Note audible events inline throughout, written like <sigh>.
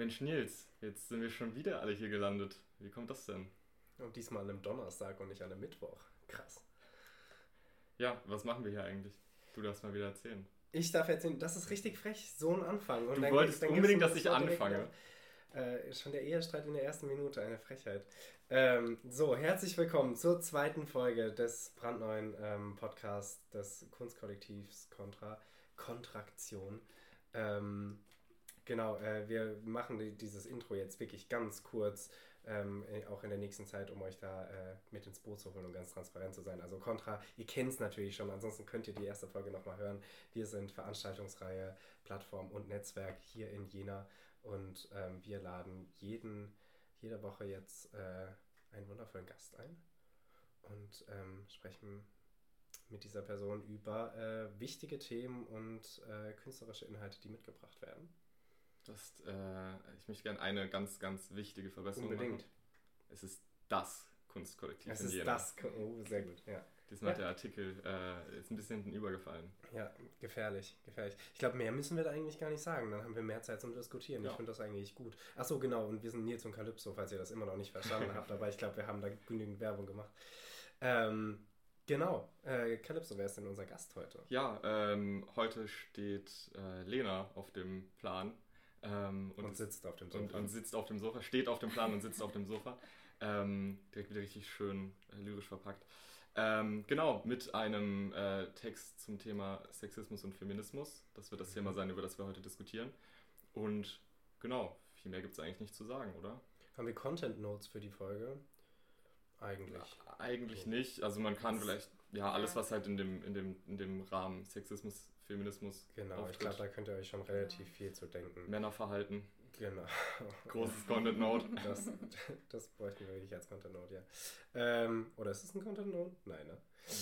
Mensch Nils, jetzt sind wir schon wieder alle hier gelandet. Wie kommt das denn? Und diesmal an einem Donnerstag und nicht an einem Mittwoch. Krass. Ja, was machen wir hier eigentlich? Du darfst mal wieder erzählen. Ich darf erzählen, das ist richtig frech, so ein Anfang. Und du wolltest unbedingt, dass ich anfange. Äh, schon der Ehestreit in der ersten Minute, eine Frechheit. Ähm, so, herzlich willkommen zur zweiten Folge des brandneuen ähm, Podcasts des Kunstkollektivs Contra Kontraktion. Ähm, genau, äh, wir machen die, dieses Intro jetzt wirklich ganz kurz, ähm, auch in der nächsten Zeit, um euch da äh, mit ins Boot zu holen und ganz transparent zu sein. Also Contra, ihr kennt es natürlich schon, ansonsten könnt ihr die erste Folge nochmal hören. Wir sind Veranstaltungsreihe, Plattform und Netzwerk hier in Jena und ähm, wir laden jeden, jede Woche jetzt äh, einen wundervollen Gast ein und ähm, sprechen mit dieser Person über äh, wichtige Themen und äh, künstlerische Inhalte, die mitgebracht werden. Das, äh, ich möchte gerne eine ganz, ganz wichtige Verbesserung Unbedingt. machen. Es ist das Kunstkollektiv Es in ist Jena. das, oh, sehr gut, ja. Diesmal Ja. der Artikel äh, ist ein bisschen hinten übergefallen. Ja, gefährlich, gefährlich. Ich glaube, mehr müssen wir da eigentlich gar nicht sagen. Dann haben wir mehr Zeit zum Diskutieren. Ja. Ich finde das eigentlich gut. Achso, genau. Und wir sind Nils und Calypso, falls ihr das immer noch nicht verstanden habt. Aber ich glaube, wir haben da genügend Werbung gemacht. Ähm, genau. Äh, Calypso, wer ist denn unser Gast heute? Ja, ähm, heute steht äh, Lena auf dem Plan. Ähm, Und, und, sitzt auf dem und, Sofa. und sitzt auf dem Sofa, steht auf dem Plan und sitzt auf dem Sofa. Ähm, direkt wieder richtig schön äh, lyrisch verpackt. Ähm, genau, mit einem äh, Text zum Thema Sexismus und Feminismus. Das wird das Mhm. Thema sein, über das wir heute diskutieren. Und genau, viel mehr gibt es eigentlich nicht zu sagen, oder? haben wir Content Notes für die Folge? Eigentlich. Ja, eigentlich nicht. Also man kann Das- vielleicht, ja, alles, was halt in dem, in dem, in dem Rahmen Sexismus, Feminismus, Genau, ich auftritt. glaube, da könnt ihr euch schon relativ viel zu denken. Männerverhalten, Genau. <laughs> großes Content Note. <laughs> Das, das bräuchten wir wirklich als Content Note, ja. Ähm, oder ist es ein Content Note? Nein, ne?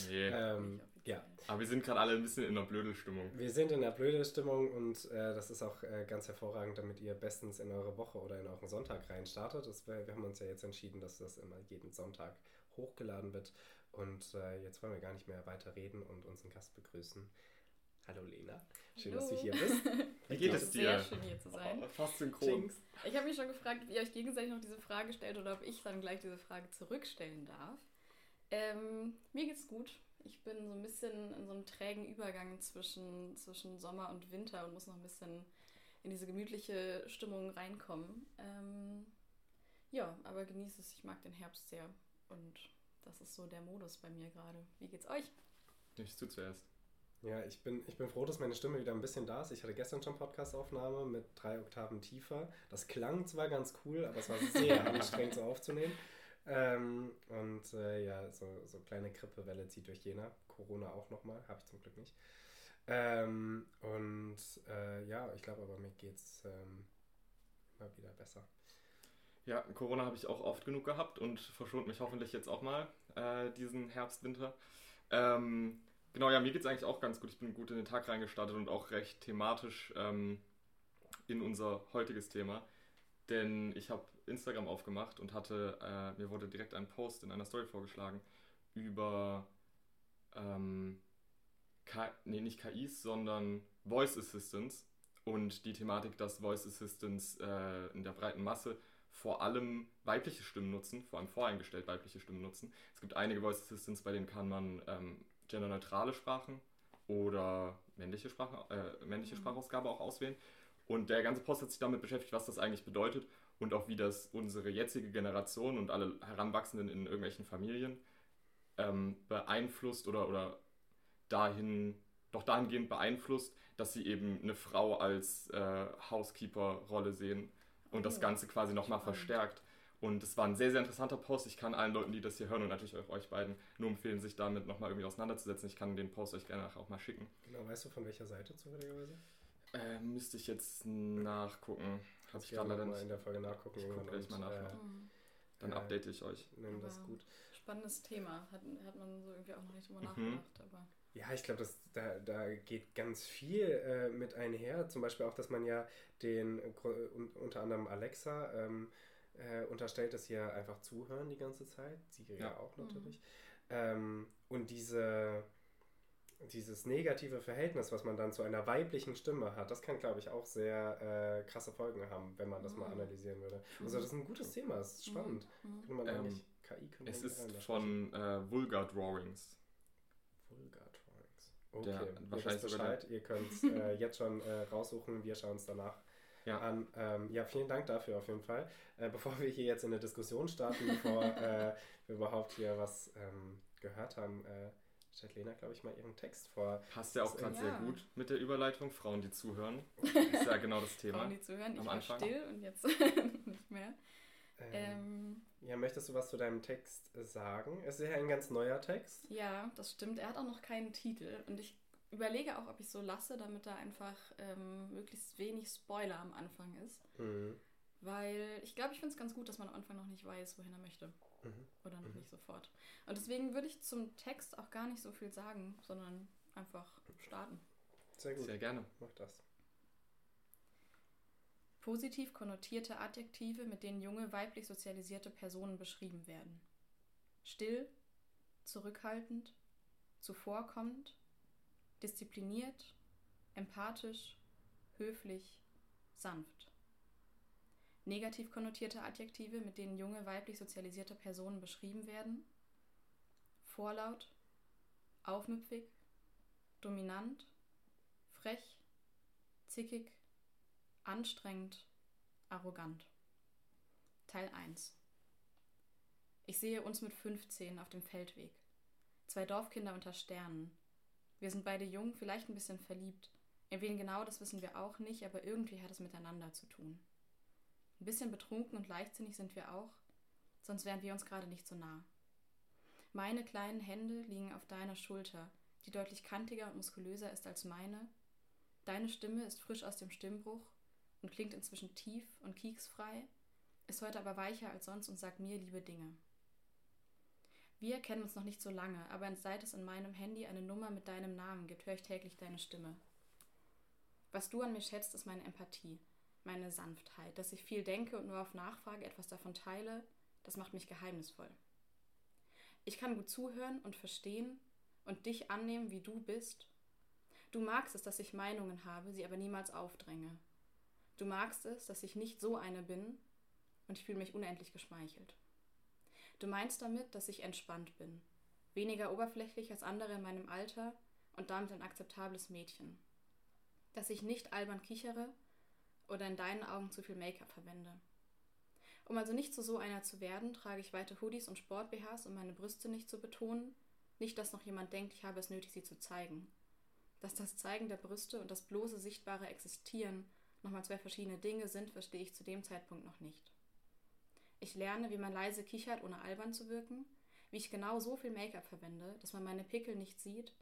Nee. Ähm, ja. Aber wir sind gerade alle ein bisschen in einer Blödelstimmung. Wir sind in der blöde Stimmung und äh, das ist auch äh, ganz hervorragend, damit ihr bestens in eure Woche oder in euren Sonntag rein startet. Das, wär- wir haben uns ja jetzt entschieden, dass das immer jeden Sonntag hochgeladen wird. Und äh, jetzt wollen wir gar nicht mehr weiter reden und unseren Gast begrüßen. Hallo Lena, schön, dass du Hallo. hier bist. <laughs> Wie geht Es dir? Sehr schön hier zu sein. Oh, fast synchron. Jinx. Ich habe mich schon gefragt, ob ihr euch gegenseitig noch diese Frage stellt oder ob ich dann gleich diese Frage zurückstellen darf. Ähm, mir geht's gut. Ich bin so ein bisschen in so einem trägen Übergang zwischen, zwischen Sommer und Winter und muss noch ein bisschen in diese gemütliche Stimmung reinkommen. Ähm, ja, aber genieße es. Ich mag den Herbst sehr und das ist so der Modus bei mir gerade. Wie geht's euch? Ich zu zuerst. Ja, ich bin, ich bin froh, dass meine Stimme wieder ein bisschen da ist. Ich hatte gestern schon Podcast-Aufnahme mit drei Oktaven tiefer. Das klang zwar ganz cool, aber es war sehr <laughs> anstrengend so aufzunehmen. Ähm, und äh, ja, so, so kleine Grippewelle zieht durch Jena. Corona auch nochmal, habe ich zum Glück nicht. Ähm, und äh, ja, ich glaube aber mir geht's ähm, immer wieder besser. Ja, Corona habe ich auch oft genug gehabt und verschont mich hoffentlich jetzt auch mal äh, diesen Herbst, Winter. Ähm, genau, ja, mir geht es eigentlich auch ganz gut. Ich bin gut in den Tag reingestartet und auch recht thematisch ähm, in unser heutiges Thema. Denn ich habe Instagram aufgemacht und hatte, äh, mir wurde direkt ein Post in einer Story vorgeschlagen über, ähm, K nee, nicht KIs, sondern Voice Assistants und die Thematik, dass Voice Assistants äh, in der breiten Masse vor allem weibliche Stimmen nutzen, vor allem voreingestellt weibliche Stimmen nutzen. Es gibt einige Voice Assistants, bei denen kann man ähm, genderneutrale Sprachen oder männliche, Sprache, äh, männliche Mhm. Sprachausgabe auch auswählen. Und der ganze Post hat sich damit beschäftigt, was das eigentlich bedeutet und auch wie das unsere jetzige Generation und alle Heranwachsenden in irgendwelchen Familien ähm, beeinflusst oder, oder dahin, doch dahingehend beeinflusst, dass sie eben eine Frau als äh, Housekeeper-Rolle sehen und das Oh, Ganze quasi nochmal verstärkt. Und es war ein sehr, sehr interessanter Post. Ich kann allen Leuten, die das hier hören und natürlich auch euch beiden, nur empfehlen, sich damit nochmal irgendwie auseinanderzusetzen. Ich kann den Post euch gerne nachher auch mal schicken. Genau, weißt du von welcher Seite zufälligerweise? Äh, müsste ich jetzt nachgucken. Habe ich gerade leider mal in der Folge nachgucken. Ich guck irgendwann gleich mal nach. Äh, Mhm. Dann äh, update ich euch. nimm das Aber- gut. Spannendes Thema. Hat, hat man so irgendwie auch noch nicht drüber Mhm. nachgedacht. Aber Ja, ich glaube, da, da geht ganz viel äh, mit einher. Zum Beispiel auch, dass man ja den unter anderem Alexa ähm, äh, unterstellt, dass sie ja einfach zuhören die ganze Zeit. Siri ja, Ja. auch Mhm. natürlich. Ähm, und diese, dieses negative Verhältnis, was man dann zu einer weiblichen Stimme hat, das kann, glaube ich, auch sehr äh, krasse Folgen haben, wenn man das mal Mhm. analysieren würde. Also das ist ein gutes Thema, es ist spannend. Mhm. Könnte man Ähm, eigentlich, KI könnte Es ist von äh, Vulgar Drawings. Vulgar Drawings. Der Okay, wahrscheinlich ihr wisst sogar der- Bescheid, ihr könnt es <laughs> äh, jetzt schon äh, raussuchen, wir schauen es danach Ja. an. Ähm, ja, vielen Dank dafür auf jeden Fall. Äh, bevor wir hier jetzt in eine Diskussion starten, bevor <laughs> äh, wir überhaupt hier was ähm, gehört haben, äh, stellt Lena, glaube ich, mal ihren Text vor. Passt ja auch gerade Ja. sehr gut mit der Überleitung. Frauen, die zuhören. <laughs> Ist ja genau das Thema. Frauen, die zuhören, ich Am war Anfang. still und jetzt <laughs> nicht mehr. Ähm, Ähm, ja, möchtest du was zu deinem Text sagen? Es ist ja ein ganz neuer Text. ja, das stimmt. Er hat auch noch keinen Titel und ich überlege auch, ob ich so lasse, damit da einfach ähm, möglichst wenig Spoiler am Anfang ist. Mhm. Weil ich glaube, ich finde es ganz gut, dass man am Anfang noch nicht weiß, wohin er möchte. Mhm. Oder noch Mhm. nicht sofort. Und deswegen würde ich zum Text auch gar nicht so viel sagen, sondern einfach starten. Sehr gut, Sehr gerne. mach das. Positiv konnotierte Adjektive, mit denen junge weiblich sozialisierte Personen beschrieben werden. Still, zurückhaltend, zuvorkommend, diszipliniert, empathisch, höflich, sanft. Negativ konnotierte Adjektive, mit denen junge weiblich sozialisierte Personen beschrieben werden. Vorlaut, aufmüpfig, dominant, frech, zickig, anstrengend, arrogant. Teil 1 Ich sehe uns mit 15 auf dem Feldweg. Zwei Dorfkinder unter Sternen. Wir sind beide jung, vielleicht ein bisschen verliebt. In wen genau, das wissen wir auch nicht, aber irgendwie hat es miteinander zu tun. Ein bisschen betrunken und leichtsinnig sind wir auch, sonst wären wir uns gerade nicht so nah. Meine kleinen Hände liegen auf deiner Schulter, die deutlich kantiger und muskulöser ist als meine. Deine Stimme ist frisch aus dem Stimmbruch und klingt inzwischen tief und kieksfrei, ist heute aber weicher als sonst und sagt mir liebe Dinge. Wir kennen uns noch nicht so lange, aber seit es in meinem Handy eine Nummer mit deinem Namen gibt, höre ich täglich deine Stimme. Was du an mir schätzt, ist meine Empathie, meine Sanftheit, dass ich viel denke und nur auf Nachfrage etwas davon teile, das macht mich geheimnisvoll. Ich kann gut zuhören und verstehen und dich annehmen, wie du bist. Du magst es, dass ich Meinungen habe, sie aber niemals aufdränge. Du magst es, dass ich nicht so eine bin und ich fühle mich unendlich geschmeichelt. Du meinst damit, dass ich entspannt bin, weniger oberflächlich als andere in meinem Alter und damit ein akzeptables Mädchen. Dass ich nicht albern kichere oder in deinen Augen zu viel Make-up verwende. Um also nicht zu so einer zu werden, trage ich weite Hoodies und Sport-BHs, um meine Brüste nicht zu betonen. Nicht, dass noch jemand denkt, ich habe es nötig, sie zu zeigen. Dass das Zeigen der Brüste und das bloße sichtbare Existieren nochmal zwei verschiedene Dinge sind, verstehe ich zu dem Zeitpunkt noch nicht. Ich lerne, wie man leise kichert, ohne albern zu wirken, wie ich genau so viel Make-up verwende, dass man meine Pickel nicht sieht,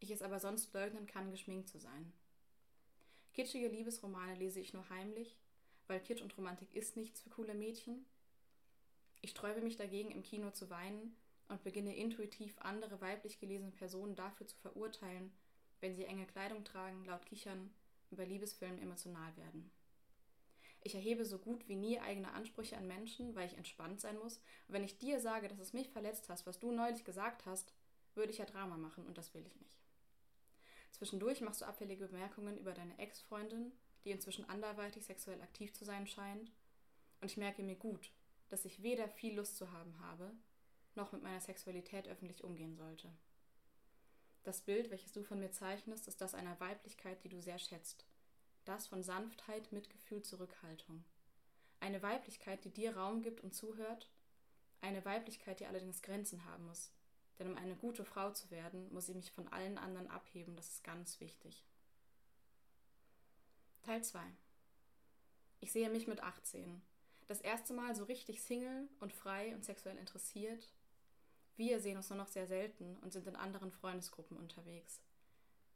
ich es aber sonst leugnen kann, geschminkt zu sein. Kitschige Liebesromane lese ich nur heimlich, weil Kitsch und Romantik ist nichts für coole Mädchen. Ich sträube mich dagegen, im Kino zu weinen und beginne intuitiv andere weiblich gelesene Personen dafür zu verurteilen, wenn sie enge Kleidung tragen, laut kichern und bei Liebesfilmen emotional werden. Ich erhebe so gut wie nie eigene Ansprüche an Menschen, weil ich entspannt sein muss. Und wenn ich dir sage, dass es mich verletzt hast, was du neulich gesagt hast, würde ich ja Drama machen und das will ich nicht. Zwischendurch machst du abfällige Bemerkungen über deine Ex-Freundin, die inzwischen anderweitig sexuell aktiv zu sein scheint. Und ich merke mir gut, dass ich weder viel Lust zu haben habe, noch mit meiner Sexualität öffentlich umgehen sollte. Das Bild, welches du von mir zeichnest, ist das einer Weiblichkeit, die du sehr schätzt. Das von Sanftheit, Mitgefühl, Zurückhaltung. Eine Weiblichkeit, die dir Raum gibt und zuhört. Eine Weiblichkeit, die allerdings Grenzen haben muss. Denn um eine gute Frau zu werden, muss sie mich von allen anderen abheben. Das ist ganz wichtig. Teil 2 Ich sehe mich mit 18. Das erste Mal so richtig Single und frei und sexuell interessiert. Wir sehen uns nur noch sehr selten und sind in anderen Freundesgruppen unterwegs.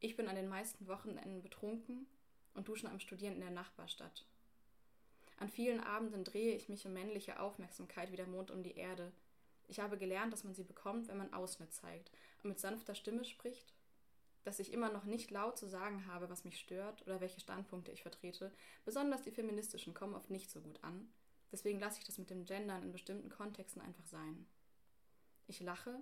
Ich bin an den meisten Wochenenden betrunken und du schon am Studieren in der Nachbarstadt. An vielen Abenden drehe ich mich um männliche Aufmerksamkeit wie der Mond um die Erde. Ich habe gelernt, dass man sie bekommt, wenn man Ausschnitt zeigt und mit sanfter Stimme spricht, dass ich immer noch nicht laut zu sagen habe, was mich stört oder welche Standpunkte ich vertrete. Besonders die feministischen kommen oft nicht so gut an. Deswegen lasse ich das mit dem Gendern in bestimmten Kontexten einfach sein. Ich lache,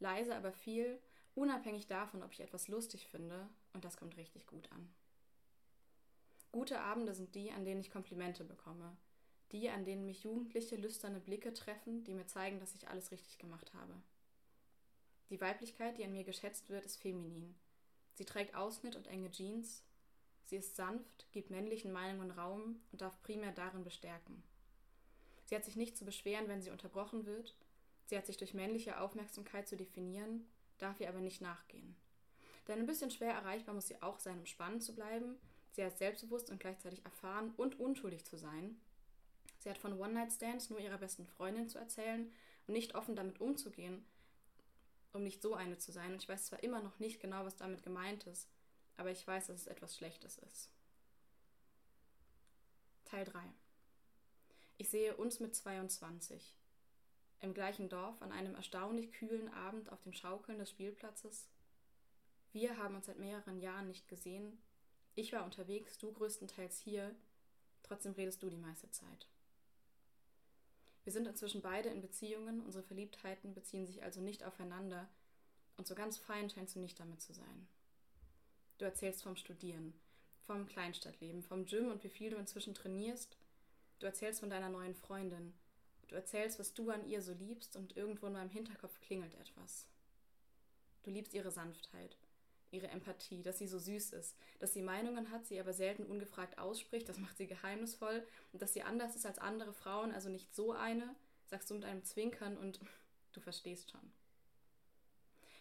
leise aber viel, Unabhängig davon, ob ich etwas lustig finde, und das kommt richtig gut an. Gute Abende sind die, an denen ich Komplimente bekomme. Die, an denen mich jugendliche, lüsterne Blicke treffen, die mir zeigen, dass ich alles richtig gemacht habe. Die Weiblichkeit, die an mir geschätzt wird, ist feminin. Sie trägt Ausschnitt und enge Jeans. Sie ist sanft, gibt männlichen Meinungen Raum und darf primär darin bestärken. Sie hat sich nicht zu beschweren, wenn sie unterbrochen wird. Sie hat sich durch männliche Aufmerksamkeit zu definieren, darf ihr aber nicht nachgehen. Denn ein bisschen schwer erreichbar muss sie auch sein, um spannend zu bleiben. Sie hat selbstbewusst und gleichzeitig erfahren und unschuldig zu sein. Sie hat von One-Night-Stands nur ihrer besten Freundin zu erzählen und nicht offen damit umzugehen, um nicht so eine zu sein. Und ich weiß zwar immer noch nicht genau, was damit gemeint ist, aber ich weiß, dass es etwas Schlechtes ist. Teil 3. Ich sehe uns mit 22. Im gleichen Dorf an einem erstaunlich kühlen Abend auf dem Schaukeln des Spielplatzes. Wir haben uns seit mehreren Jahren nicht gesehen. Ich war unterwegs, du größtenteils hier. Trotzdem redest du die meiste Zeit. Wir sind inzwischen beide in Beziehungen, unsere Verliebtheiten beziehen sich also nicht aufeinander und so ganz fein scheinst du nicht damit zu sein. Du erzählst vom Studieren, vom Kleinstadtleben, vom Gym und wie viel du inzwischen trainierst. Du erzählst von deiner neuen Freundin. Du erzählst, was du an ihr so liebst und irgendwo in meinem Hinterkopf klingelt etwas. Du liebst ihre Sanftheit, ihre Empathie, dass sie so süß ist, dass sie Meinungen hat, sie aber selten ungefragt ausspricht, das macht sie geheimnisvoll und dass sie anders ist als andere Frauen, also nicht so eine, sagst du mit einem Zwinkern und <laughs> du verstehst schon.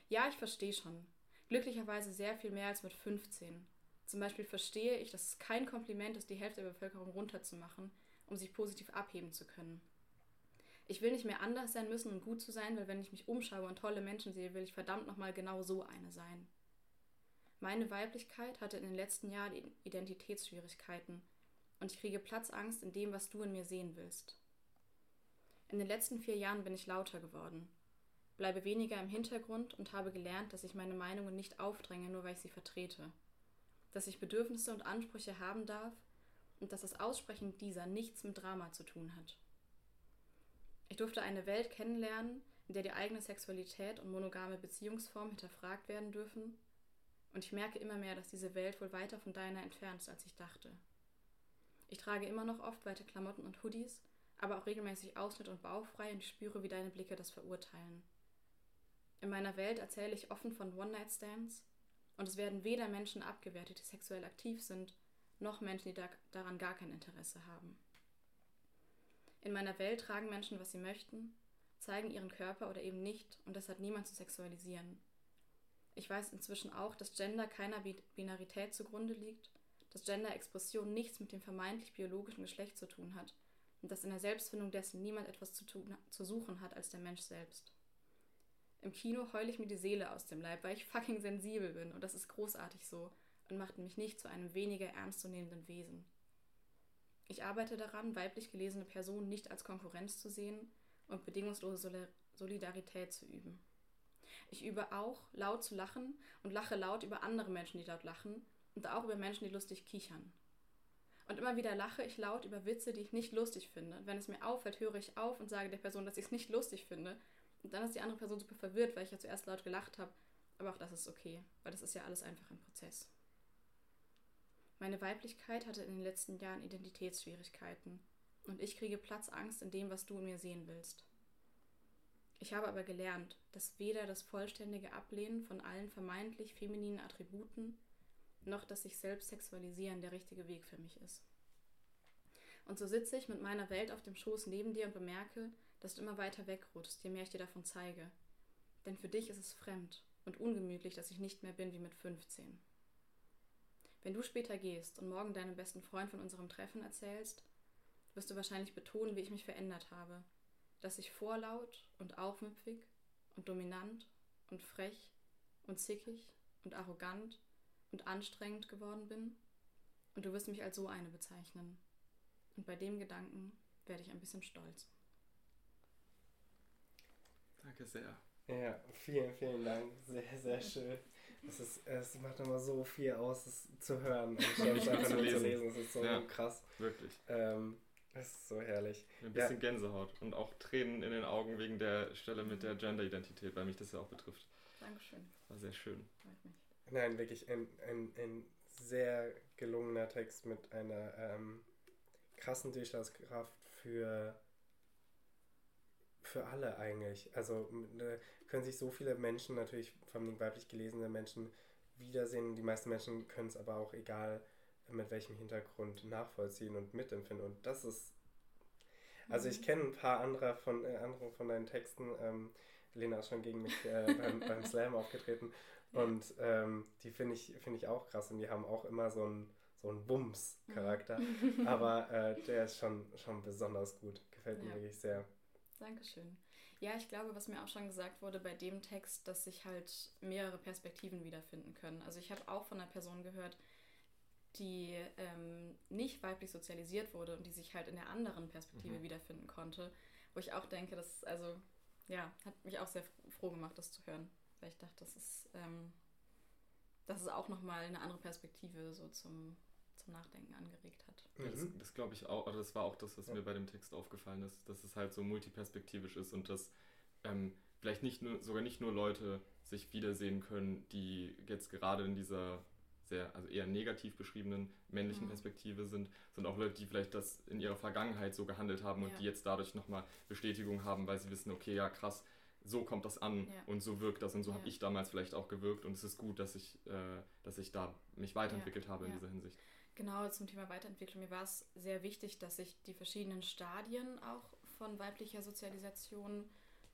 Ja, ich verstehe schon. Glücklicherweise sehr viel mehr als mit 15. Zum Beispiel verstehe ich, dass es kein Kompliment ist, die Hälfte der Bevölkerung runterzumachen, um sich positiv abheben zu können. Ich will nicht mehr anders sein müssen und gut zu sein, weil wenn ich mich umschaue und tolle Menschen sehe, will ich verdammt nochmal genau so eine sein. Meine Weiblichkeit hatte in den letzten Jahren Identitätsschwierigkeiten und ich kriege Platzangst in dem, was du in mir sehen willst. In den letzten vier Jahren bin ich lauter geworden, bleibe weniger im Hintergrund und habe gelernt, dass ich meine Meinungen nicht aufdränge, nur weil ich sie vertrete, dass ich Bedürfnisse und Ansprüche haben darf und dass das Aussprechen dieser nichts mit Drama zu tun hat. Ich durfte eine Welt kennenlernen, in der die eigene Sexualität und monogame Beziehungsform hinterfragt werden dürfen und ich merke immer mehr, dass diese Welt wohl weiter von deiner entfernt ist, als ich dachte. Ich trage immer noch oft weite Klamotten und Hoodies, aber auch regelmäßig Ausschnitt und bauchfrei und ich spüre, wie deine Blicke das verurteilen. In meiner Welt erzähle ich offen von One-Night-Stands und es werden weder Menschen abgewertet, die sexuell aktiv sind, noch Menschen, die da, daran gar kein Interesse haben. In meiner Welt tragen Menschen, was sie möchten, zeigen ihren Körper oder eben nicht und das hat niemand zu sexualisieren. Ich weiß inzwischen auch, dass Gender keiner Binarität zugrunde liegt, dass Gender-Expression nichts mit dem vermeintlich biologischen Geschlecht zu tun hat und dass in der Selbstfindung dessen niemand etwas zu, tun, zu suchen hat als der Mensch selbst. Im Kino heule ich mir die Seele aus dem Leib, weil ich fucking sensibel bin und das ist großartig so und macht mich nicht zu einem weniger ernstzunehmenden Wesen. Ich arbeite daran, weiblich gelesene Personen nicht als Konkurrenz zu sehen und bedingungslose Solidarität zu üben. Ich übe auch, laut zu lachen und lache laut über andere Menschen, die laut lachen und auch über Menschen, die lustig kichern. Und immer wieder lache ich laut über Witze, die ich nicht lustig finde. Und wenn es mir auffällt, höre ich auf und sage der Person, dass ich es nicht lustig finde. Und dann ist die andere Person super verwirrt, weil ich ja zuerst laut gelacht habe. Aber auch das ist okay, weil das ist ja alles einfach ein Prozess. Meine Weiblichkeit hatte in den letzten Jahren Identitätsschwierigkeiten. Und ich kriege Platzangst in dem, was du in mir sehen willst. Ich habe aber gelernt, dass weder das vollständige Ablehnen von allen vermeintlich femininen Attributen noch das sich selbst sexualisieren der richtige Weg für mich ist. Und so sitze ich mit meiner Welt auf dem Schoß neben dir und bemerke, dass du immer weiter wegrutschst, je mehr ich dir davon zeige. Denn für dich ist es fremd und ungemütlich, dass ich nicht mehr bin wie mit 15. Wenn du später gehst und morgen deinem besten Freund von unserem Treffen erzählst, wirst du wahrscheinlich betonen, wie ich mich verändert habe dass ich vorlaut und aufmüpfig und dominant und frech und zickig und arrogant und anstrengend geworden bin und du wirst mich als so eine bezeichnen. Und bei dem Gedanken werde ich ein bisschen stolz. Danke sehr. Ja, vielen, vielen Dank. Sehr, sehr schön. Es, ist, es macht immer so viel aus, es zu hören, anstatt es einfach nur zu lesen. Es ist so ja, krass. Wirklich. Ähm, das ist so herrlich. Ein bisschen ja. Gänsehaut und auch Tränen in den Augen wegen der Stelle mit der Gender-Identität, weil mich das ja auch betrifft. Dankeschön. War sehr schön. Nein, wirklich ein, ein, ein sehr gelungener Text mit einer ähm, krassen Durchschlagskraft für, für alle eigentlich. Also äh, können sich so viele Menschen, natürlich vor allem weiblich gelesene Menschen, wiedersehen. Die meisten Menschen können es aber auch egal mit welchem Hintergrund nachvollziehen und mitempfinden. Und das ist. Also ich mhm. kenne ein paar andere von, äh, andere von deinen Texten. Ähm, Lena ist schon gegen mich äh, <laughs> beim, beim Slam aufgetreten. Und ähm, die finde ich, find ich auch krass und die haben auch immer so einen so Bums-Charakter. Mhm. Aber <laughs> äh, der ist schon, schon besonders gut. Gefällt mir ja. wirklich sehr. Dankeschön. Ja, ich glaube, was mir auch schon gesagt wurde bei dem Text, dass sich halt mehrere Perspektiven wiederfinden können. Also ich habe auch von einer Person gehört, die ähm, nicht weiblich sozialisiert wurde und die sich halt in der anderen Perspektive mhm. wiederfinden konnte. Wo ich auch denke, das also, ja, hat mich auch sehr froh gemacht, das zu hören weil ich dachte, das ist, ähm, dass es auch nochmal eine andere Perspektive so zum, zum Nachdenken angeregt hat. Ja, das, mhm. das glaube ich auch, oder das war auch das, was ja. mir bei dem Text aufgefallen ist, dass es halt so multiperspektivisch ist und dass ähm, vielleicht nicht nur, sogar nicht nur Leute sich wiedersehen können, die jetzt gerade in dieser sehr, also eher negativ beschriebenen männlichen mhm. Perspektive sind, sondern auch Leute, die vielleicht das in ihrer Vergangenheit so gehandelt haben ja. und die jetzt dadurch nochmal Bestätigung haben, weil sie wissen, okay, ja krass, so kommt das an ja. und so wirkt das und so ja. habe ich damals vielleicht auch gewirkt und es ist gut, dass ich, äh, dass ich da mich weiterentwickelt habe in dieser Hinsicht. Genau, zum Thema Weiterentwicklung. Mir war es sehr wichtig, dass ich die verschiedenen Stadien auch von weiblicher Sozialisation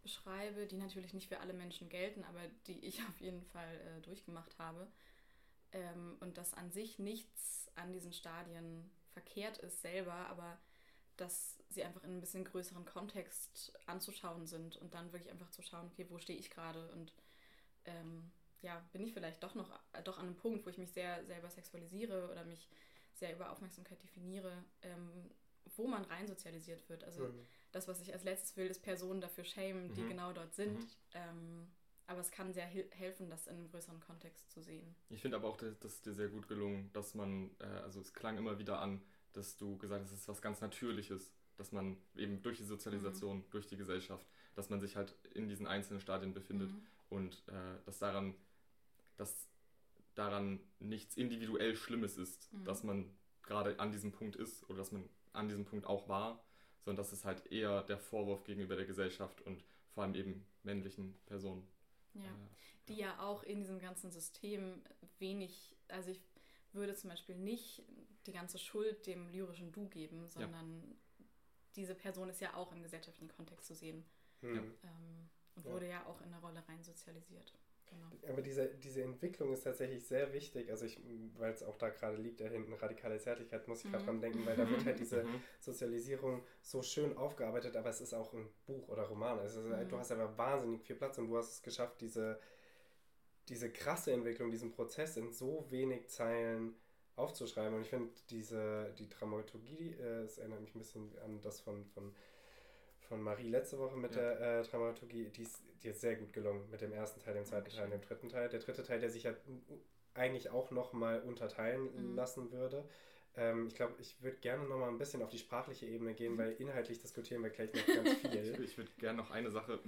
beschreibe, die natürlich nicht für alle Menschen gelten, aber die ich <laughs> auf jeden Fall äh, durchgemacht habe. Ähm, und dass an sich nichts an diesen Stadien verkehrt ist selber, aber dass sie einfach in ein bisschen größeren Kontext anzuschauen sind und dann wirklich einfach zu schauen, okay, wo stehe ich gerade und ähm, ja, bin ich vielleicht doch noch äh, doch an einem Punkt, wo ich mich sehr selber sexualisiere oder mich sehr über Aufmerksamkeit definiere, ähm, wo man rein sozialisiert wird. Also mhm. das, was ich als letztes will, ist Personen dafür schämen, die mhm. genau dort sind. Mhm. Ähm, aber es kann sehr helfen, das in einem größeren Kontext zu sehen. Ich finde aber auch, das ist dir sehr gut gelungen, dass man, äh, also es klang immer wieder an, dass du gesagt hast, es ist was ganz Natürliches, dass man eben durch die Sozialisation, mhm. durch die Gesellschaft, dass man sich halt in diesen einzelnen Stadien befindet mhm. und äh, dass daran, dass daran nichts individuell Schlimmes ist, mhm. dass man gerade an diesem Punkt ist oder dass man an diesem Punkt auch war, sondern dass es halt eher der Vorwurf gegenüber der Gesellschaft und vor allem eben männlichen Personen. Ja, äh, die ja. ja auch in diesem ganzen System wenig, also ich würde zum Beispiel nicht die ganze Schuld dem lyrischen Du geben, sondern ja. diese Person ist ja auch im gesellschaftlichen Kontext zu sehen. Hm. Ähm, und wurde ja. ja auch in eine Rolle rein sozialisiert. Genau. Aber diese, diese Entwicklung ist tatsächlich sehr wichtig. Also ich, weil es auch da gerade liegt, da hinten radikale Zärtlichkeit, muss ich mhm. gerade dran denken, weil da wird halt <laughs> diese mhm. Sozialisierung so schön aufgearbeitet, aber es ist auch ein Buch oder Roman. Also mhm. du hast aber wahnsinnig viel Platz und du hast es geschafft, diese, diese krasse Entwicklung, diesen Prozess in so wenig Zeilen aufzuschreiben. Und ich finde diese, die Dramaturgie, äh, es erinnert mich ein bisschen an das von, von, von Marie letzte Woche mit ja. der äh, Dramaturgie, die ist, die ist sehr gut gelungen mit dem ersten Teil, dem zweiten. Teil, dem dritten Teil. Der dritte Teil, der sich ja eigentlich auch nochmal unterteilen mhm. lassen würde. Ähm, ich glaube, ich würde gerne nochmal ein bisschen auf die sprachliche Ebene gehen, mhm. weil inhaltlich diskutieren wir gleich noch ganz <laughs> viel. ich würde gerne noch eine Sache